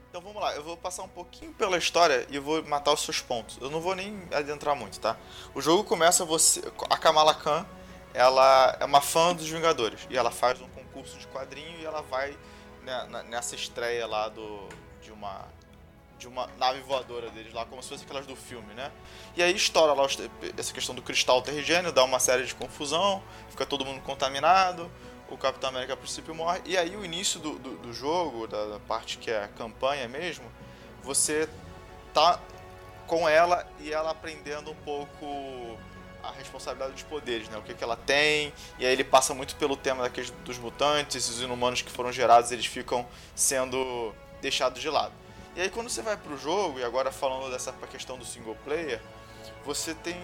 Então vamos lá, eu vou passar um pouquinho pela história e vou matar os seus pontos. Eu não vou nem adentrar muito, tá? O jogo começa você. A Kamala Khan, ela é uma fã dos Vingadores. E ela faz um concurso de quadrinho e ela vai né, nessa estreia lá do. de uma. De uma nave voadora deles lá, como se fosse aquelas do filme, né? E aí estoura lá essa questão do cristal terrigênio, dá uma série de confusão, fica todo mundo contaminado, o Capitão América a princípio morre. E aí o início do, do, do jogo, da, da parte que é a campanha mesmo, você tá com ela e ela aprendendo um pouco a responsabilidade dos poderes, né? O que, que ela tem. E aí ele passa muito pelo tema daqueles dos mutantes, esses inumanos que foram gerados, eles ficam sendo deixados de lado. E aí quando você vai pro jogo, e agora falando dessa questão do single player, você tem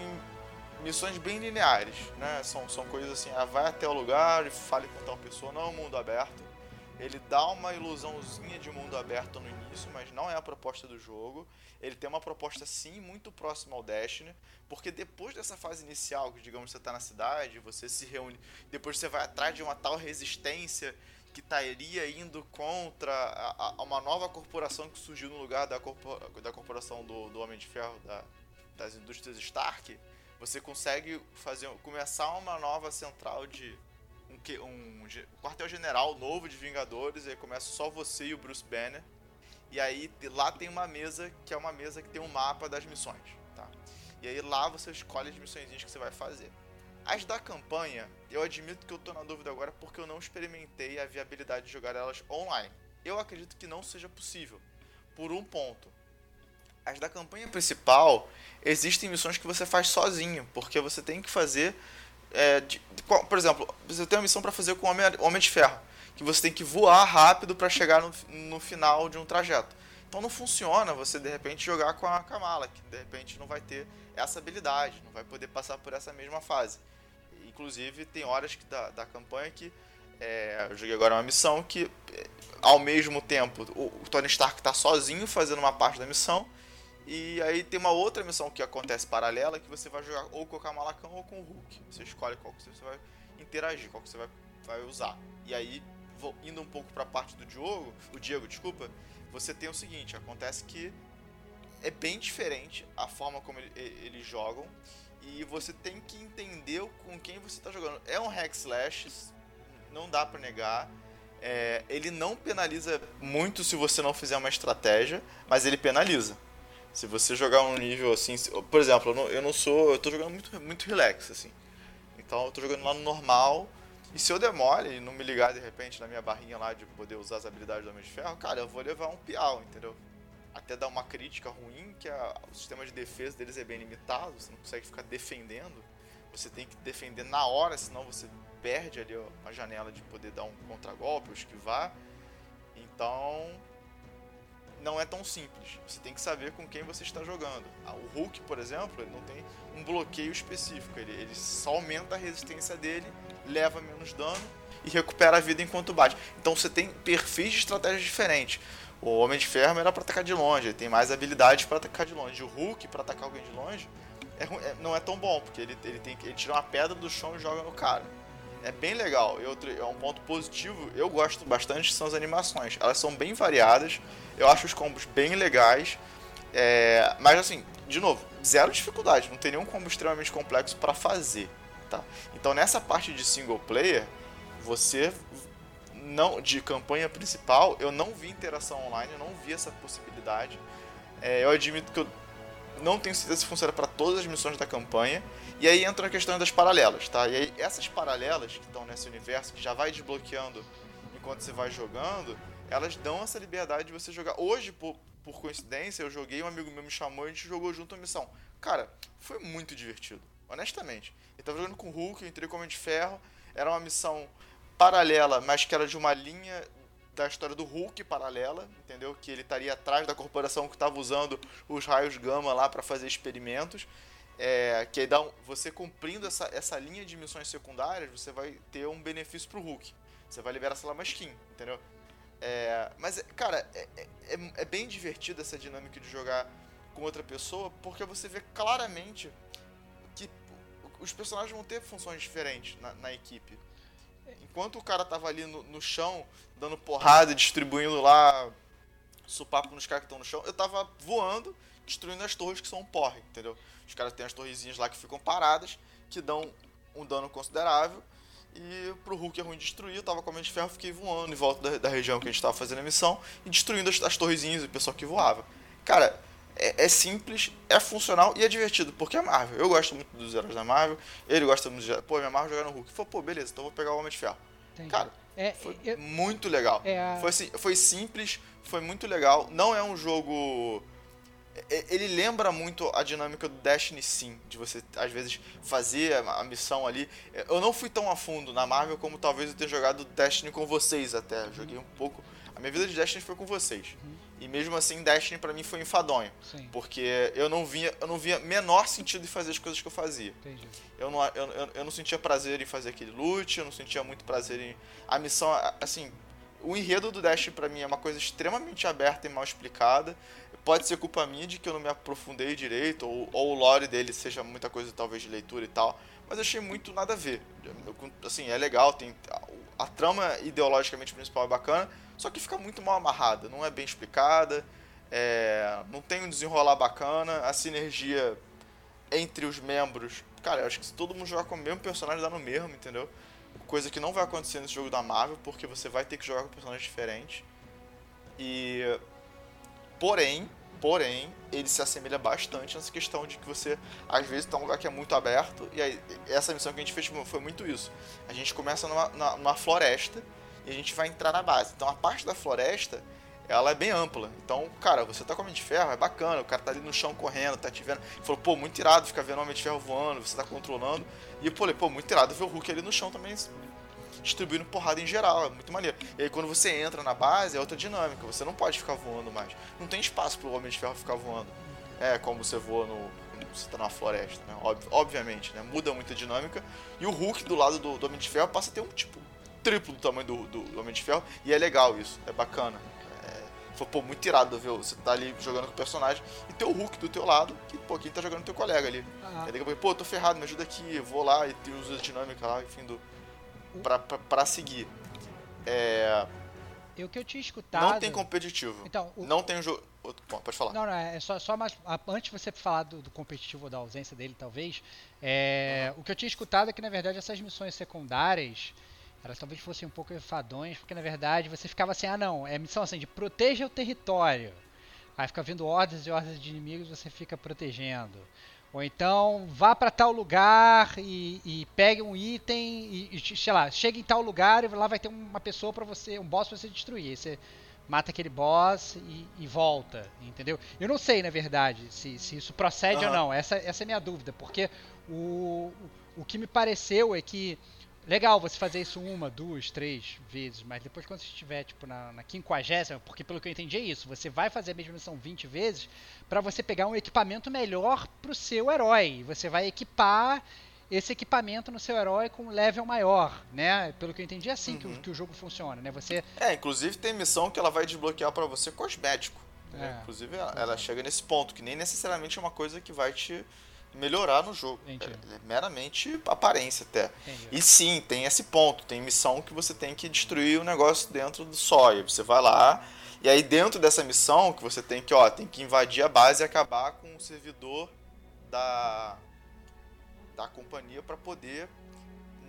missões bem lineares, né? São, são coisas assim, ah, vai até o lugar e fale com tal pessoa, não é um mundo aberto. Ele dá uma ilusãozinha de mundo aberto no início, mas não é a proposta do jogo. Ele tem uma proposta sim muito próxima ao Destiny, porque depois dessa fase inicial, que digamos você está na cidade, você se reúne, depois você vai atrás de uma tal resistência que estaria indo contra a, a uma nova corporação que surgiu no lugar da, da corporação do, do Homem de Ferro, da, das indústrias Stark, você consegue fazer começar uma nova central de um, um, um quartel-general novo de Vingadores, aí começa só você e o Bruce Banner. E aí lá tem uma mesa que é uma mesa que tem um mapa das missões, tá? E aí lá você escolhe as missões que você vai fazer. As da campanha, eu admito que eu tô na dúvida agora porque eu não experimentei a viabilidade de jogar elas online. Eu acredito que não seja possível, por um ponto. As da campanha principal, existem missões que você faz sozinho, porque você tem que fazer é, de, por exemplo, você tem uma missão para fazer com o Homem, Homem de Ferro, que você tem que voar rápido para chegar no, no final de um trajeto. Então não funciona você de repente jogar com a Kamala, que de repente não vai ter essa habilidade, não vai poder passar por essa mesma fase. Inclusive tem horas que, da, da campanha que é, eu joguei agora uma missão que é, ao mesmo tempo o, o Tony Stark está sozinho fazendo uma parte da missão e aí tem uma outra missão que acontece paralela que você vai jogar ou com o Kamala Khan ou com o Hulk. Você escolhe qual que você vai interagir, qual que você vai, vai usar. E aí, indo um pouco para a parte do Diogo, o Diego, desculpa, você tem o seguinte, acontece que é bem diferente a forma como ele, eles jogam e você tem que entender com quem você está jogando. É um hack slash, não dá para negar. É, ele não penaliza muito se você não fizer uma estratégia, mas ele penaliza. Se você jogar um nível assim, por exemplo, eu não, eu não sou, eu tô jogando muito, muito relax assim. Então eu tô jogando lá no normal. E se eu demore e não me ligar de repente na minha barrinha lá de poder usar as habilidades do Homem de Ferro, cara, eu vou levar um piau, entendeu? Até dar uma crítica ruim, que a, o sistema de defesa deles é bem limitado, você não consegue ficar defendendo. Você tem que defender na hora, senão você perde ali a janela de poder dar um contragolpe ou esquivar. Então, não é tão simples. Você tem que saber com quem você está jogando. Ah, o Hulk, por exemplo, ele não tem um bloqueio específico. Ele, ele só aumenta a resistência dele, leva menos dano e recupera a vida enquanto bate. Então você tem perfis de estratégias diferentes. O Homem de Ferro era para atacar de longe, ele tem mais habilidades para atacar de longe. O Hulk, para atacar alguém de longe, é, é, não é tão bom, porque ele, ele, tem, ele tira uma pedra do chão e joga no cara é bem legal. E outro, é um ponto positivo, eu gosto bastante, são as animações. Elas são bem variadas, eu acho os combos bem legais. É, mas assim, de novo, zero dificuldade, não tem nenhum combo extremamente complexo para fazer. Tá? Então nessa parte de single player, você não de campanha principal, eu não vi interação online, eu não vi essa possibilidade. É, eu admito que eu não tenho certeza se funciona para todas as missões da campanha. E aí entra a questão das paralelas, tá? E aí essas paralelas que estão nesse universo, que já vai desbloqueando enquanto você vai jogando, elas dão essa liberdade de você jogar. Hoje, por, por coincidência, eu joguei, um amigo meu me chamou e a gente jogou junto a missão. Cara, foi muito divertido, honestamente. Eu tava jogando com o Hulk, eu entrei com o Homem de Ferro, era uma missão paralela, mas que era de uma linha da história do Hulk paralela, entendeu? Que ele estaria atrás da corporação que estava usando os raios gama lá para fazer experimentos. É, que aí dá um, você cumprindo essa, essa linha de missões secundárias, você vai ter um benefício pro Hulk. Você vai liberar, sei lá, uma skin, entendeu? É, mas, cara, é, é, é, bem divertido essa dinâmica de jogar com outra pessoa, porque você vê claramente os personagens vão ter funções diferentes na, na equipe. Enquanto o cara tava ali no, no chão, dando porrada, distribuindo lá supapo nos caras que estão no chão, eu tava voando, destruindo as torres que são um porre, entendeu? Os caras têm as torrezinhas lá que ficam paradas, que dão um dano considerável. E pro Hulk é ruim destruir, eu tava com a mente de ferro, fiquei voando em volta da, da, região que a gente tava fazendo a missão e destruindo as, as torrezinhas e o pessoal que voava. Cara, é, é, simples, é funcional e é divertido, porque é Marvel. Eu gosto muito dos heróis da Marvel, ele gosta muito de. Pô, minha Marvel jogar no Hulk. Falei, pô, beleza, então vou pegar o Homem de Ferro. Entendi. Cara, é, foi eu... muito legal. É a... foi, assim, foi simples, foi muito legal. Não é um jogo e- ele lembra muito a dinâmica do Destiny sim, de você às vezes fazer a missão ali. Eu não fui tão a fundo na Marvel como talvez eu tenha jogado Destiny com vocês até. Eu Joguei um pouco. A minha vida de Destiny foi com vocês. E mesmo assim, Destiny pra mim foi enfadonho.
Sim,
Porque eu não via, eu não via menor sentido em fazer as coisas que eu fazia.
entendi.
Eu não, eu, eu, eu não sentia prazer em fazer aquele loot, eu não sentia muito prazer em. A missão, assim. O enredo do Destiny pra mim é uma coisa extremamente aberta e mal explicada. Pode ser culpa minha de que eu não me aprofundei direito, ou, ou o lore dele seja muita coisa talvez de leitura e tal. Mas eu achei muito nada a ver. Assim, é legal, tem. A, trama ideologicamente principal é bacana, só que fica muito mal amarrada, não é bem explicada, é, não tem um desenrolar bacana, a sinergia entre os membros. Cara, eu acho que se todo mundo jogar com o mesmo personagem dá no mesmo, entendeu? Coisa que não vai acontecer nesse jogo da Marvel, porque você vai ter que jogar com personagens diferentes. E. Porém, porém, ele se assemelha bastante nessa questão de que você, às vezes, tá um lugar que é muito aberto. E aí, essa missão que a gente fez foi muito isso. A gente começa numa, numa floresta e a gente vai entrar na base. Então a parte da floresta ela é bem ampla. Então, cara, você tá com Homem de Ferro, é bacana, o cara tá ali no chão correndo, tá te vendo. Falou, pô, muito irado ficar vendo o Homem de Ferro voando, você tá controlando. E eu falei, pô, muito irado ver o Hulk ali no chão também distribuindo porrada em geral, é muito maneiro. E aí quando você entra na base é outra dinâmica, você não pode ficar voando mais. Não tem espaço pro Homem de Ferro ficar voando. É como você voa no. Você tá numa floresta, né? Ob- obviamente, né? Muda muita dinâmica. E o Hulk do lado do, do Homem de Ferro passa a ter um tipo triplo do tamanho do, do Homem de Ferro. E é legal isso, é bacana. É, foi, pô, muito irado, viu? Você tá ali jogando com o personagem e tem o Hulk do teu lado, que, pô, quem tá jogando é teu colega ali.
Ah,
Aí daqui a pouco, pô, tô ferrado, me ajuda aqui, eu vou lá e usa a dinâmica lá, enfim, do, pra seguir. É,
e o que eu tinha escutado.
não tem competitivo.
Então, o-
Não tem um jogo. Bom, pode falar.
Não, não, é só, só mais. Antes de você falar do, do competitivo ou da ausência dele, talvez. é, O que eu tinha escutado é que, na verdade, essas missões secundárias. Elas talvez fossem um pouco enfadões, porque na verdade você ficava assim, ah não, é missão assim de proteja o território. Aí fica vindo hordas e hordas de inimigos, você fica protegendo. Ou então vá pra tal lugar e, e pegue um item e, e, sei lá, chega em tal lugar e lá vai ter uma pessoa pra você, um boss pra você destruir. Aí você mata aquele boss e, e volta, entendeu? Eu não sei, na verdade, se, se isso procede ou
Aham.
não. Essa, essa é a minha dúvida, porque o, o que me pareceu é que legal você fazer isso uma, duas, três vezes, mas depois quando você estiver tipo na, na quinquagésima, porque pelo que eu entendi é isso, você vai fazer a mesma missão 20 vezes pra você pegar um equipamento melhor pro seu herói. Você vai equipar esse equipamento no seu herói com um level maior, né? Pelo que eu entendi é assim que, o,
Uhum.
que o jogo funciona, né? Você
É, inclusive tem missão que ela vai desbloquear pra você cosmético. né?
É.
Inclusive ela, ela chega nesse ponto, que nem necessariamente é uma coisa que vai te melhorar no jogo. É, é meramente aparência até.
Entendi.
E sim, tem esse ponto. Tem missão que você tem que destruir o negócio dentro do sóia. Você vai lá, e aí dentro dessa missão que você tem que, ó, tem que invadir a base e acabar com o servidor da, da companhia para poder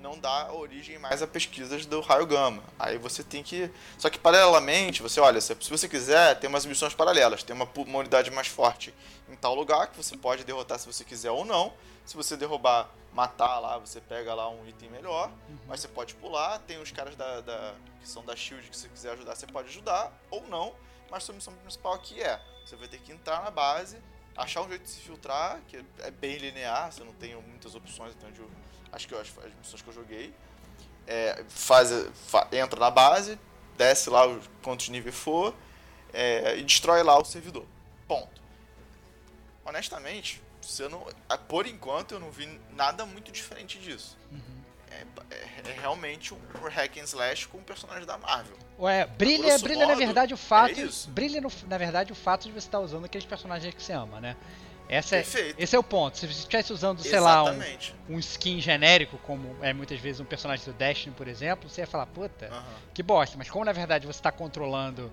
não dar origem mais a pesquisas do raio gama. Aí você tem que. Só que paralelamente, você olha, se você quiser, tem umas missões paralelas. Tem uma, uma unidade mais forte em tal lugar que você pode derrotar se você quiser ou não. Se você derrubar, matar lá, você pega lá um item melhor. Mas você pode pular. Tem os caras da, da- que são da Shield que se você quiser ajudar, você pode ajudar ou não. Mas sua missão principal aqui é: você vai ter que entrar na base, achar um jeito de se filtrar, que é bem linear, você não tem muitas opções onde eu, acho que eu, as, as missões que eu joguei. É, faz, fa- entra na base, desce lá quantos níveis for é, e destrói lá o servidor. Ponto. Honestamente, você não, por enquanto eu não vi nada muito diferente disso.
Uhum.
É, é- é realmente um hack and slash com um personagem da Marvel.
Ué, brilha,
grosso
brilha na
modo,
verdade o fato,
é
brilha no- na verdade o fato de você estar usando aqueles personagens que você ama, né? Essa é, esse é o ponto. Se você estivesse usando, sei lá, um,
Exatamente.
um skin genérico, como é muitas vezes um personagem do Destiny, por exemplo, você ia falar, puta,
Aham.
que bosta. Mas como na verdade você está controlando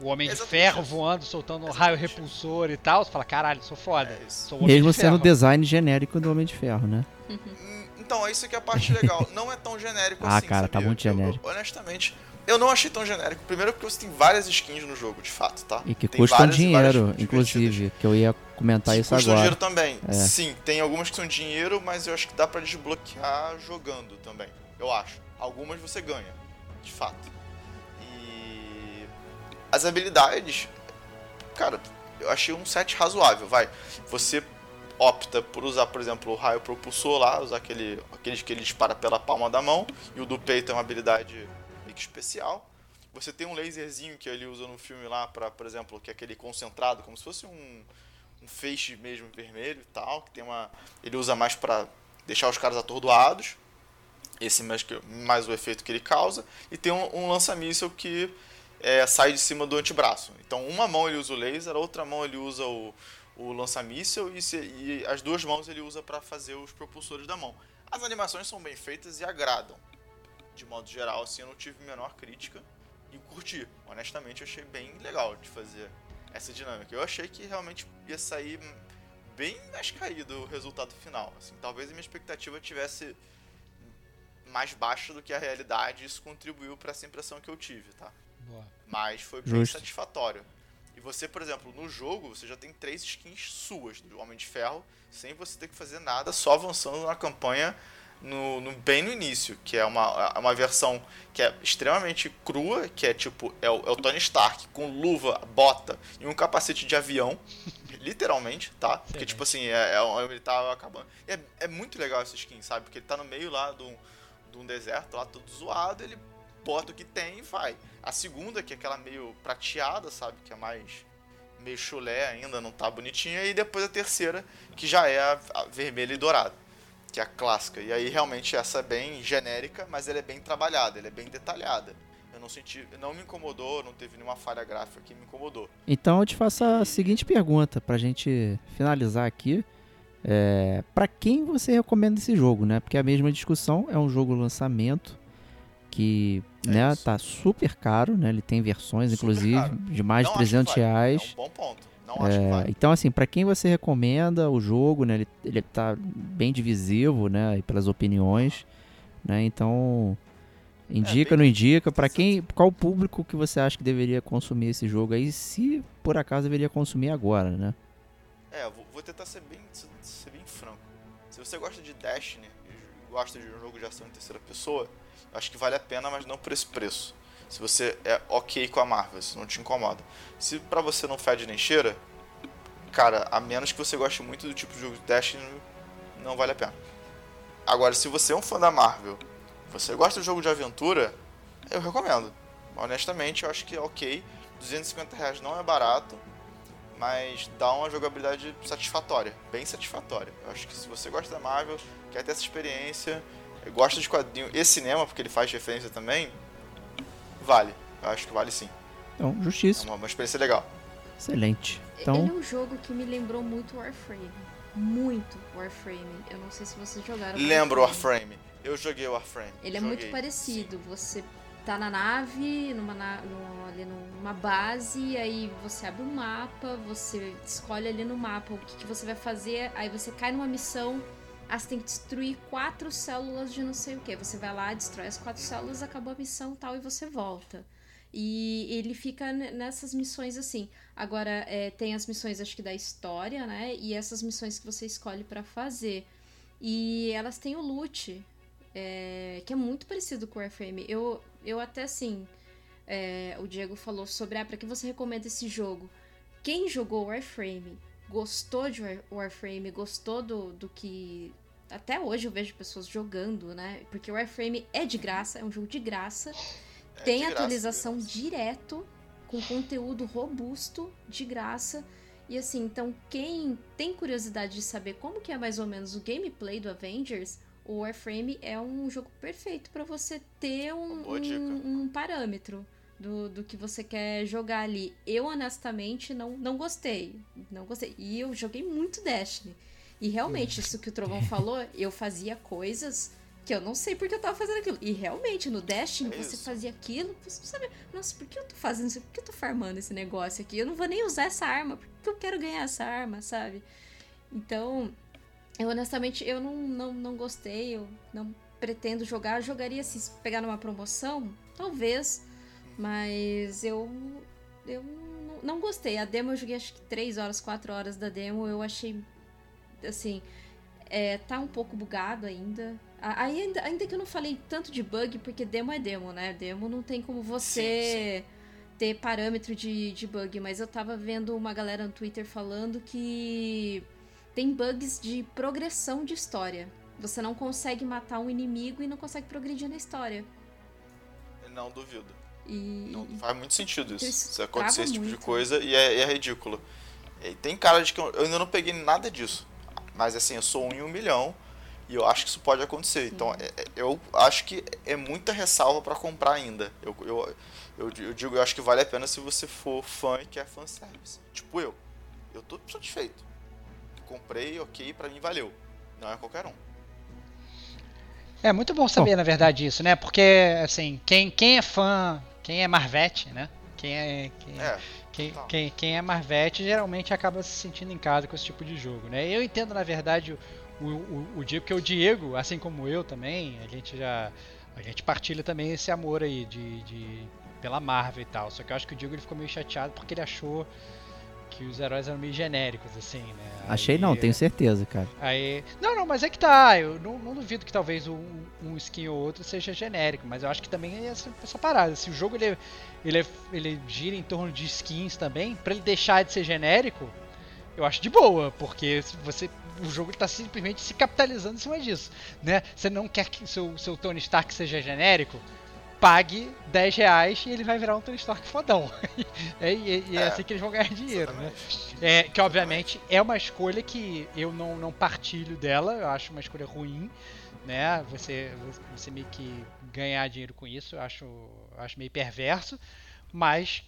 o Homem de
Exatamente
Ferro
isso.
voando, soltando um
Exatamente
raio repulsor e tal, você fala, caralho, sou foda.
É.
Sou
Mesmo
de
sendo o
Ferro.
design genérico do Homem de Ferro, né?
Hum, Então, é isso que é a parte legal. [LAUGHS] Não é tão genérico
Ah,
assim.
cara, tá
sabia?
muito
Eu-
genérico.
eu- honestamente, eu não achei tão genérico. Primeiro porque você tem várias skins no jogo, de fato, tá?
E que
Tem
custam
várias várias
dinheiro,
divertidas.
inclusive, que eu ia comentar isso
custam
agora.
dinheiro também.
É.
Sim, tem algumas que são dinheiro, mas eu acho que dá pra desbloquear jogando também. Eu acho. Algumas você ganha, de fato. E as habilidades, cara, eu achei um set razoável, vai. Você opta por usar, por exemplo, o raio propulsor lá, usar aquele, aquele que ele dispara pela palma da mão, e o do peito é uma habilidade especial. Você tem um laserzinho que ele usa no filme lá, para, por exemplo, que é aquele concentrado, como se fosse um, um feixe mesmo vermelho e tal, que tem uma. Ele usa mais para deixar os caras atordoados. Esse mais, mais o efeito que ele causa. E tem um, um lança-míssel que é, sai de cima do antebraço. Então, uma mão ele usa o laser, a outra mão ele usa o, o lança-míssel e, e as duas mãos ele usa para fazer os propulsores da mão. As animações são bem feitas e agradam. De modo geral, assim, eu não tive menor crítica e curti. Honestamente, eu achei bem legal de fazer essa dinâmica. Eu achei que realmente ia sair bem mais caído o resultado final. Assim, talvez a minha expectativa tivesse mais baixa do que a realidade e isso contribuiu para essa impressão que eu tive, tá?
Boa.
Mas foi bem
Justo.
satisfatório. E você, por exemplo, no jogo, você já tem três skins suas do Homem de Ferro, sem você ter que fazer nada, só avançando na campanha no, no- bem no início, que é uma, uma versão que é extremamente crua, que é tipo, é o, é o Tony Stark com luva, bota e um capacete de avião, [LAUGHS] literalmente, tá? Porque,
Excelente.
tipo assim, é, é, ele tá acabando. É, é muito legal essa skin, sabe? Porque ele tá no meio lá de um, de um deserto, lá todo zoado, ele bota o que tem e vai. A segunda, que é aquela meio prateada, sabe? Que é mais meio chulé ainda, não tá bonitinha. E depois a terceira, que já é a, a vermelha e dourada, que é a clássica. E aí realmente essa é bem genérica, mas ela é bem trabalhada, ela é bem detalhada. Eu não senti, não me incomodou, não teve nenhuma falha gráfica que me incomodou.
Então eu te faço a seguinte pergunta pra gente finalizar aqui. É, para quem você recomenda esse jogo, né? Porque é a mesma discussão, é um jogo lançamento que,
É
né,
isso.
tá super caro, né? Ele tem versões,
Super
inclusive,
caro.
de mais
não
de 300
acho que vale.
reais.
É um bom ponto. Não acho que
É, então, assim, pra quem você recomenda o jogo, né? Ele, ele tá bem divisivo, né? Pelas opiniões, né? Então, indica,
É, bem
não indica? Pra quem, qual público que você acha que deveria consumir esse jogo aí, se por acaso deveria consumir agora, né?
É, eu vou, tentar ser bem, ser bem franco. Se você gosta de Destiny e gosta de um jogo de ação em terceira pessoa, acho que vale a pena, mas não por esse preço. Se você é ok com a Marvel, se não te incomoda. Se pra você não fede nem cheira, cara, a menos que você goste muito do tipo de jogo de Destiny, não vale a pena. Agora, se você é um fã da Marvel, você gosta de jogo de aventura, eu recomendo. Honestamente, eu acho que é ok. 250 reais não é barato, mas dá uma jogabilidade satisfatória, bem satisfatória. Eu acho que se você gosta da Marvel, quer ter essa experiência, gosta de quadrinho e cinema, porque ele faz referência também, vale. Eu acho que vale sim.
Então,
É
justíssimo.
uma, uma experiência legal.
Excelente.
Ele é
Então,
um jogo que me lembrou muito Warframe. Muito Warframe. Eu não sei se vocês jogaram.
Lembra o Warframe. Eu joguei o Warframe.
Ele é
Joguei,
muito parecido. Você tá na nave, numa, na- no- ali numa base, aí você abre um mapa, você escolhe ali no mapa o que, que você vai fazer, aí você cai numa missão, aí você tem que destruir quatro células de não sei o que. Você vai lá, destrói as quatro células, acabou a missão tal, e você volta. E ele fica ne- nessas missões assim. Agora, é, tem as missões, acho que da história, né? E essas missões que você escolhe pra fazer. E elas têm o loot, é, que é muito parecido com o Warframe. Eu, eu até assim, é, o Diego falou sobre, ah, pra que você recomenda esse jogo? Quem jogou Warframe, gostou de War- Warframe, gostou do, do que... Até hoje eu vejo pessoas jogando, né? Porque o Warframe é de graça, é um jogo de graça.
É
tem
de
atualização
graça.
direto, com conteúdo robusto, de graça. E assim, então quem tem curiosidade de saber como que é mais ou menos o gameplay do Avengers, o Warframe é um jogo perfeito para você ter um, um, um parâmetro do, do que você quer jogar ali. Eu, honestamente, não, não gostei. Não gostei. E eu joguei muito Destiny. E realmente, isso que o Trovão falou, [LAUGHS] eu fazia coisas que eu não sei porque eu tava fazendo aquilo. E realmente, no Destiny,
É
você fazia aquilo, você não sabe, nossa, por que eu tô fazendo isso? Por que eu tô farmando esse negócio aqui? Eu não vou nem usar essa arma, por que eu quero ganhar essa arma, sabe? Então, eu honestamente, eu não, não, não gostei, eu não pretendo jogar. Eu jogaria se pegar numa promoção, talvez, mas eu, eu não, não gostei. A demo eu joguei acho que 3 horas, 4 horas da demo, eu achei, assim, é, tá um pouco bugado ainda. A- Ainda, ainda que eu não falei tanto de bug, porque demo é demo, né? Demo não tem como você ter parâmetro de, de bug, mas eu tava vendo uma galera no Twitter falando que tem bugs de progressão de história. Você não consegue matar um inimigo e não consegue progredir na história.
Não duvido.
E
Não faz muito sentido isso.
Isso
Se acontecer esse tipo de
muito.
coisa e é, é ridículo. E tem cara de que eu, eu ainda não peguei nada disso. Mas assim, eu sou um em um milhão e eu acho que isso pode acontecer. Então é- é- eu acho que é muita ressalva pra comprar ainda. Eu, eu, eu, eu digo, eu acho que vale a pena se você for fã e quer fanservice. Tipo eu. Eu tô satisfeito. Comprei, ok, pra mim valeu. Não é qualquer um.
É muito bom saber, na verdade, isso, né? Porque, assim, quem, quem é fã, quem é Marvete, né? Quem é, quem,
É,
quem,
total.
quem, quem é Marvete geralmente acaba se sentindo em casa com esse tipo de jogo, né? Eu entendo, na verdade, o, o, o Diego, porque o Diego, assim como eu também, a gente já. A gente partilha também esse amor aí de, de pela Marvel e tal. Só que eu acho que o Diego ele ficou meio chateado porque ele achou que os heróis eram meio genéricos, assim, né?
Achei
Aí-
não, tenho certeza, cara.
Aí, não, não, mas é que tá. Eu não, não duvido que talvez um, um skin ou outro seja genérico, mas eu acho que também é essa, essa parada. Se o jogo ele, é- ele, é- ele gira em torno de skins também, pra ele deixar de ser genérico, eu acho de boa, porque se você o jogo tá simplesmente se capitalizando em cima disso, né? Você não quer que seu seu Tony Stark seja genérico? Pague 10 reais e ele vai virar um Tony Stark fodão. [LAUGHS] é, e, e é,
É,
assim que eles vão ganhar dinheiro, né? É, que obviamente é uma escolha que eu não, não partilho dela, eu acho uma escolha ruim, né? Você, você meio que ganhar dinheiro com isso, eu acho, eu acho meio perverso, mas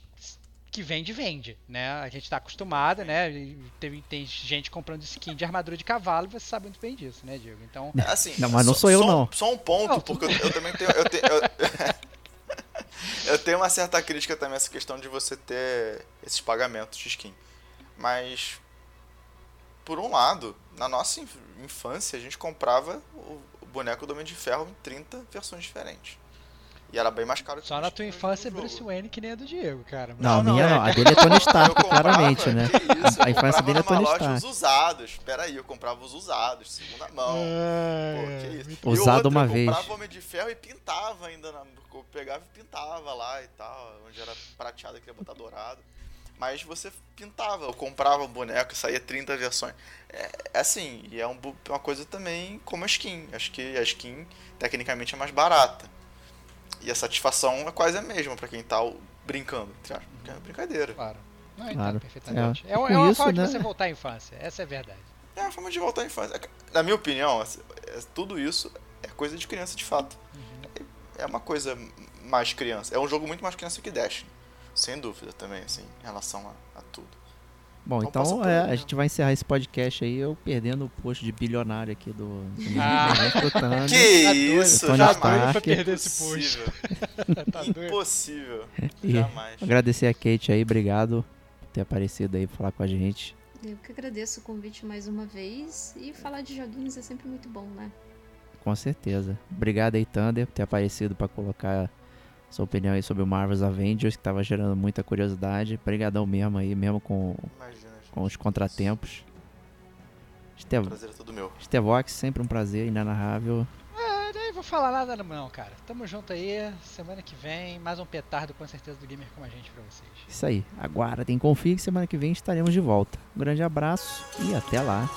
que vende, vende, né? A gente tá acostumado, né? Tem, tem gente comprando skin de armadura de cavalo e você sabe muito bem disso, né, Diego? Então,
É Assim,
Não, mas não
só-
sou eu,
só um-
não.
Só um ponto,
Não,
porque eu, eu também tenho. Eu, tenho eu, [LAUGHS] eu tenho uma certa crítica também a essa questão de você ter esses pagamentos de skin. Mas, por um lado, na nossa inf- infância, a gente comprava o, o boneco do Homem de Ferro em 30 versões diferentes. E era bem mais caro que
só na tua infância é. Bruce Wayne que nem a do Diego, cara.
Não, a
não,
minha
é.
não. A dele é Tony [LAUGHS] Stark,
Eu comprava,
claramente, né?
que isso,
A,
eu
infância
comprava
dele é
numa
Tony
loja
Stark.
os usados. Peraí, eu comprava os usados, segunda mão. Pô,
É,
que isso.
Usado
outra,
uma
eu
vez.
comprava Homem de Ferro e pintava ainda. Na, eu pegava e pintava lá e tal. Onde era prateado, eu queria botar dourado. Mas você pintava, eu comprava um boneco saía 30 versões. É, é assim, e é um bu- uma coisa também como a skin. Acho que a skin tecnicamente é mais barata. E a satisfação é quase a mesma pra quem tá brincando. entre aspas, porque É uma brincadeira.
Claro. Não,
Claro.
perfeitamente. É,
É.
é uma
isso,
forma
né?
de você voltar à infância, essa é a verdade.
É uma forma de voltar à infância. Na minha opinião, assim, é- tudo isso é coisa de criança de fato. É uma coisa mais criança. É um jogo muito mais criança que Dash. Sem dúvida também, assim, em relação a.
Bom,
Então
então é, a gente vai encerrar esse podcast aí, eu perdendo o posto de bilionário aqui do, do [LAUGHS]
Ah.
Escutando.
Que
Tá
isso,
Tony
jamais.
Stark.
pra perder esse posto.
Impossível. [LAUGHS]
tá?
Impossível. [LAUGHS]
E
Jamais.
agradecer a Kate aí, obrigado por ter aparecido aí pra falar com a gente.
Eu que agradeço o convite mais uma vez. E falar de joguinhos é sempre muito bom, né?
Com certeza. Obrigado aí, Thunder, por ter aparecido pra colocar sua opinião aí sobre o Marvel's Avengers, que tava gerando muita curiosidade. Obrigadão mesmo aí, mesmo com,
Imagina,
com os contratempos. Estev
prazer é todo meu.
Estevox, sempre um prazer, inenarrável.
É, nem vou falar nada não, cara. Tamo junto aí, semana que vem, mais um petardo com certeza do Gamer com a gente pra vocês.
Isso aí. Aguardem, confie que semana que vem estaremos de volta. Um grande abraço e até lá.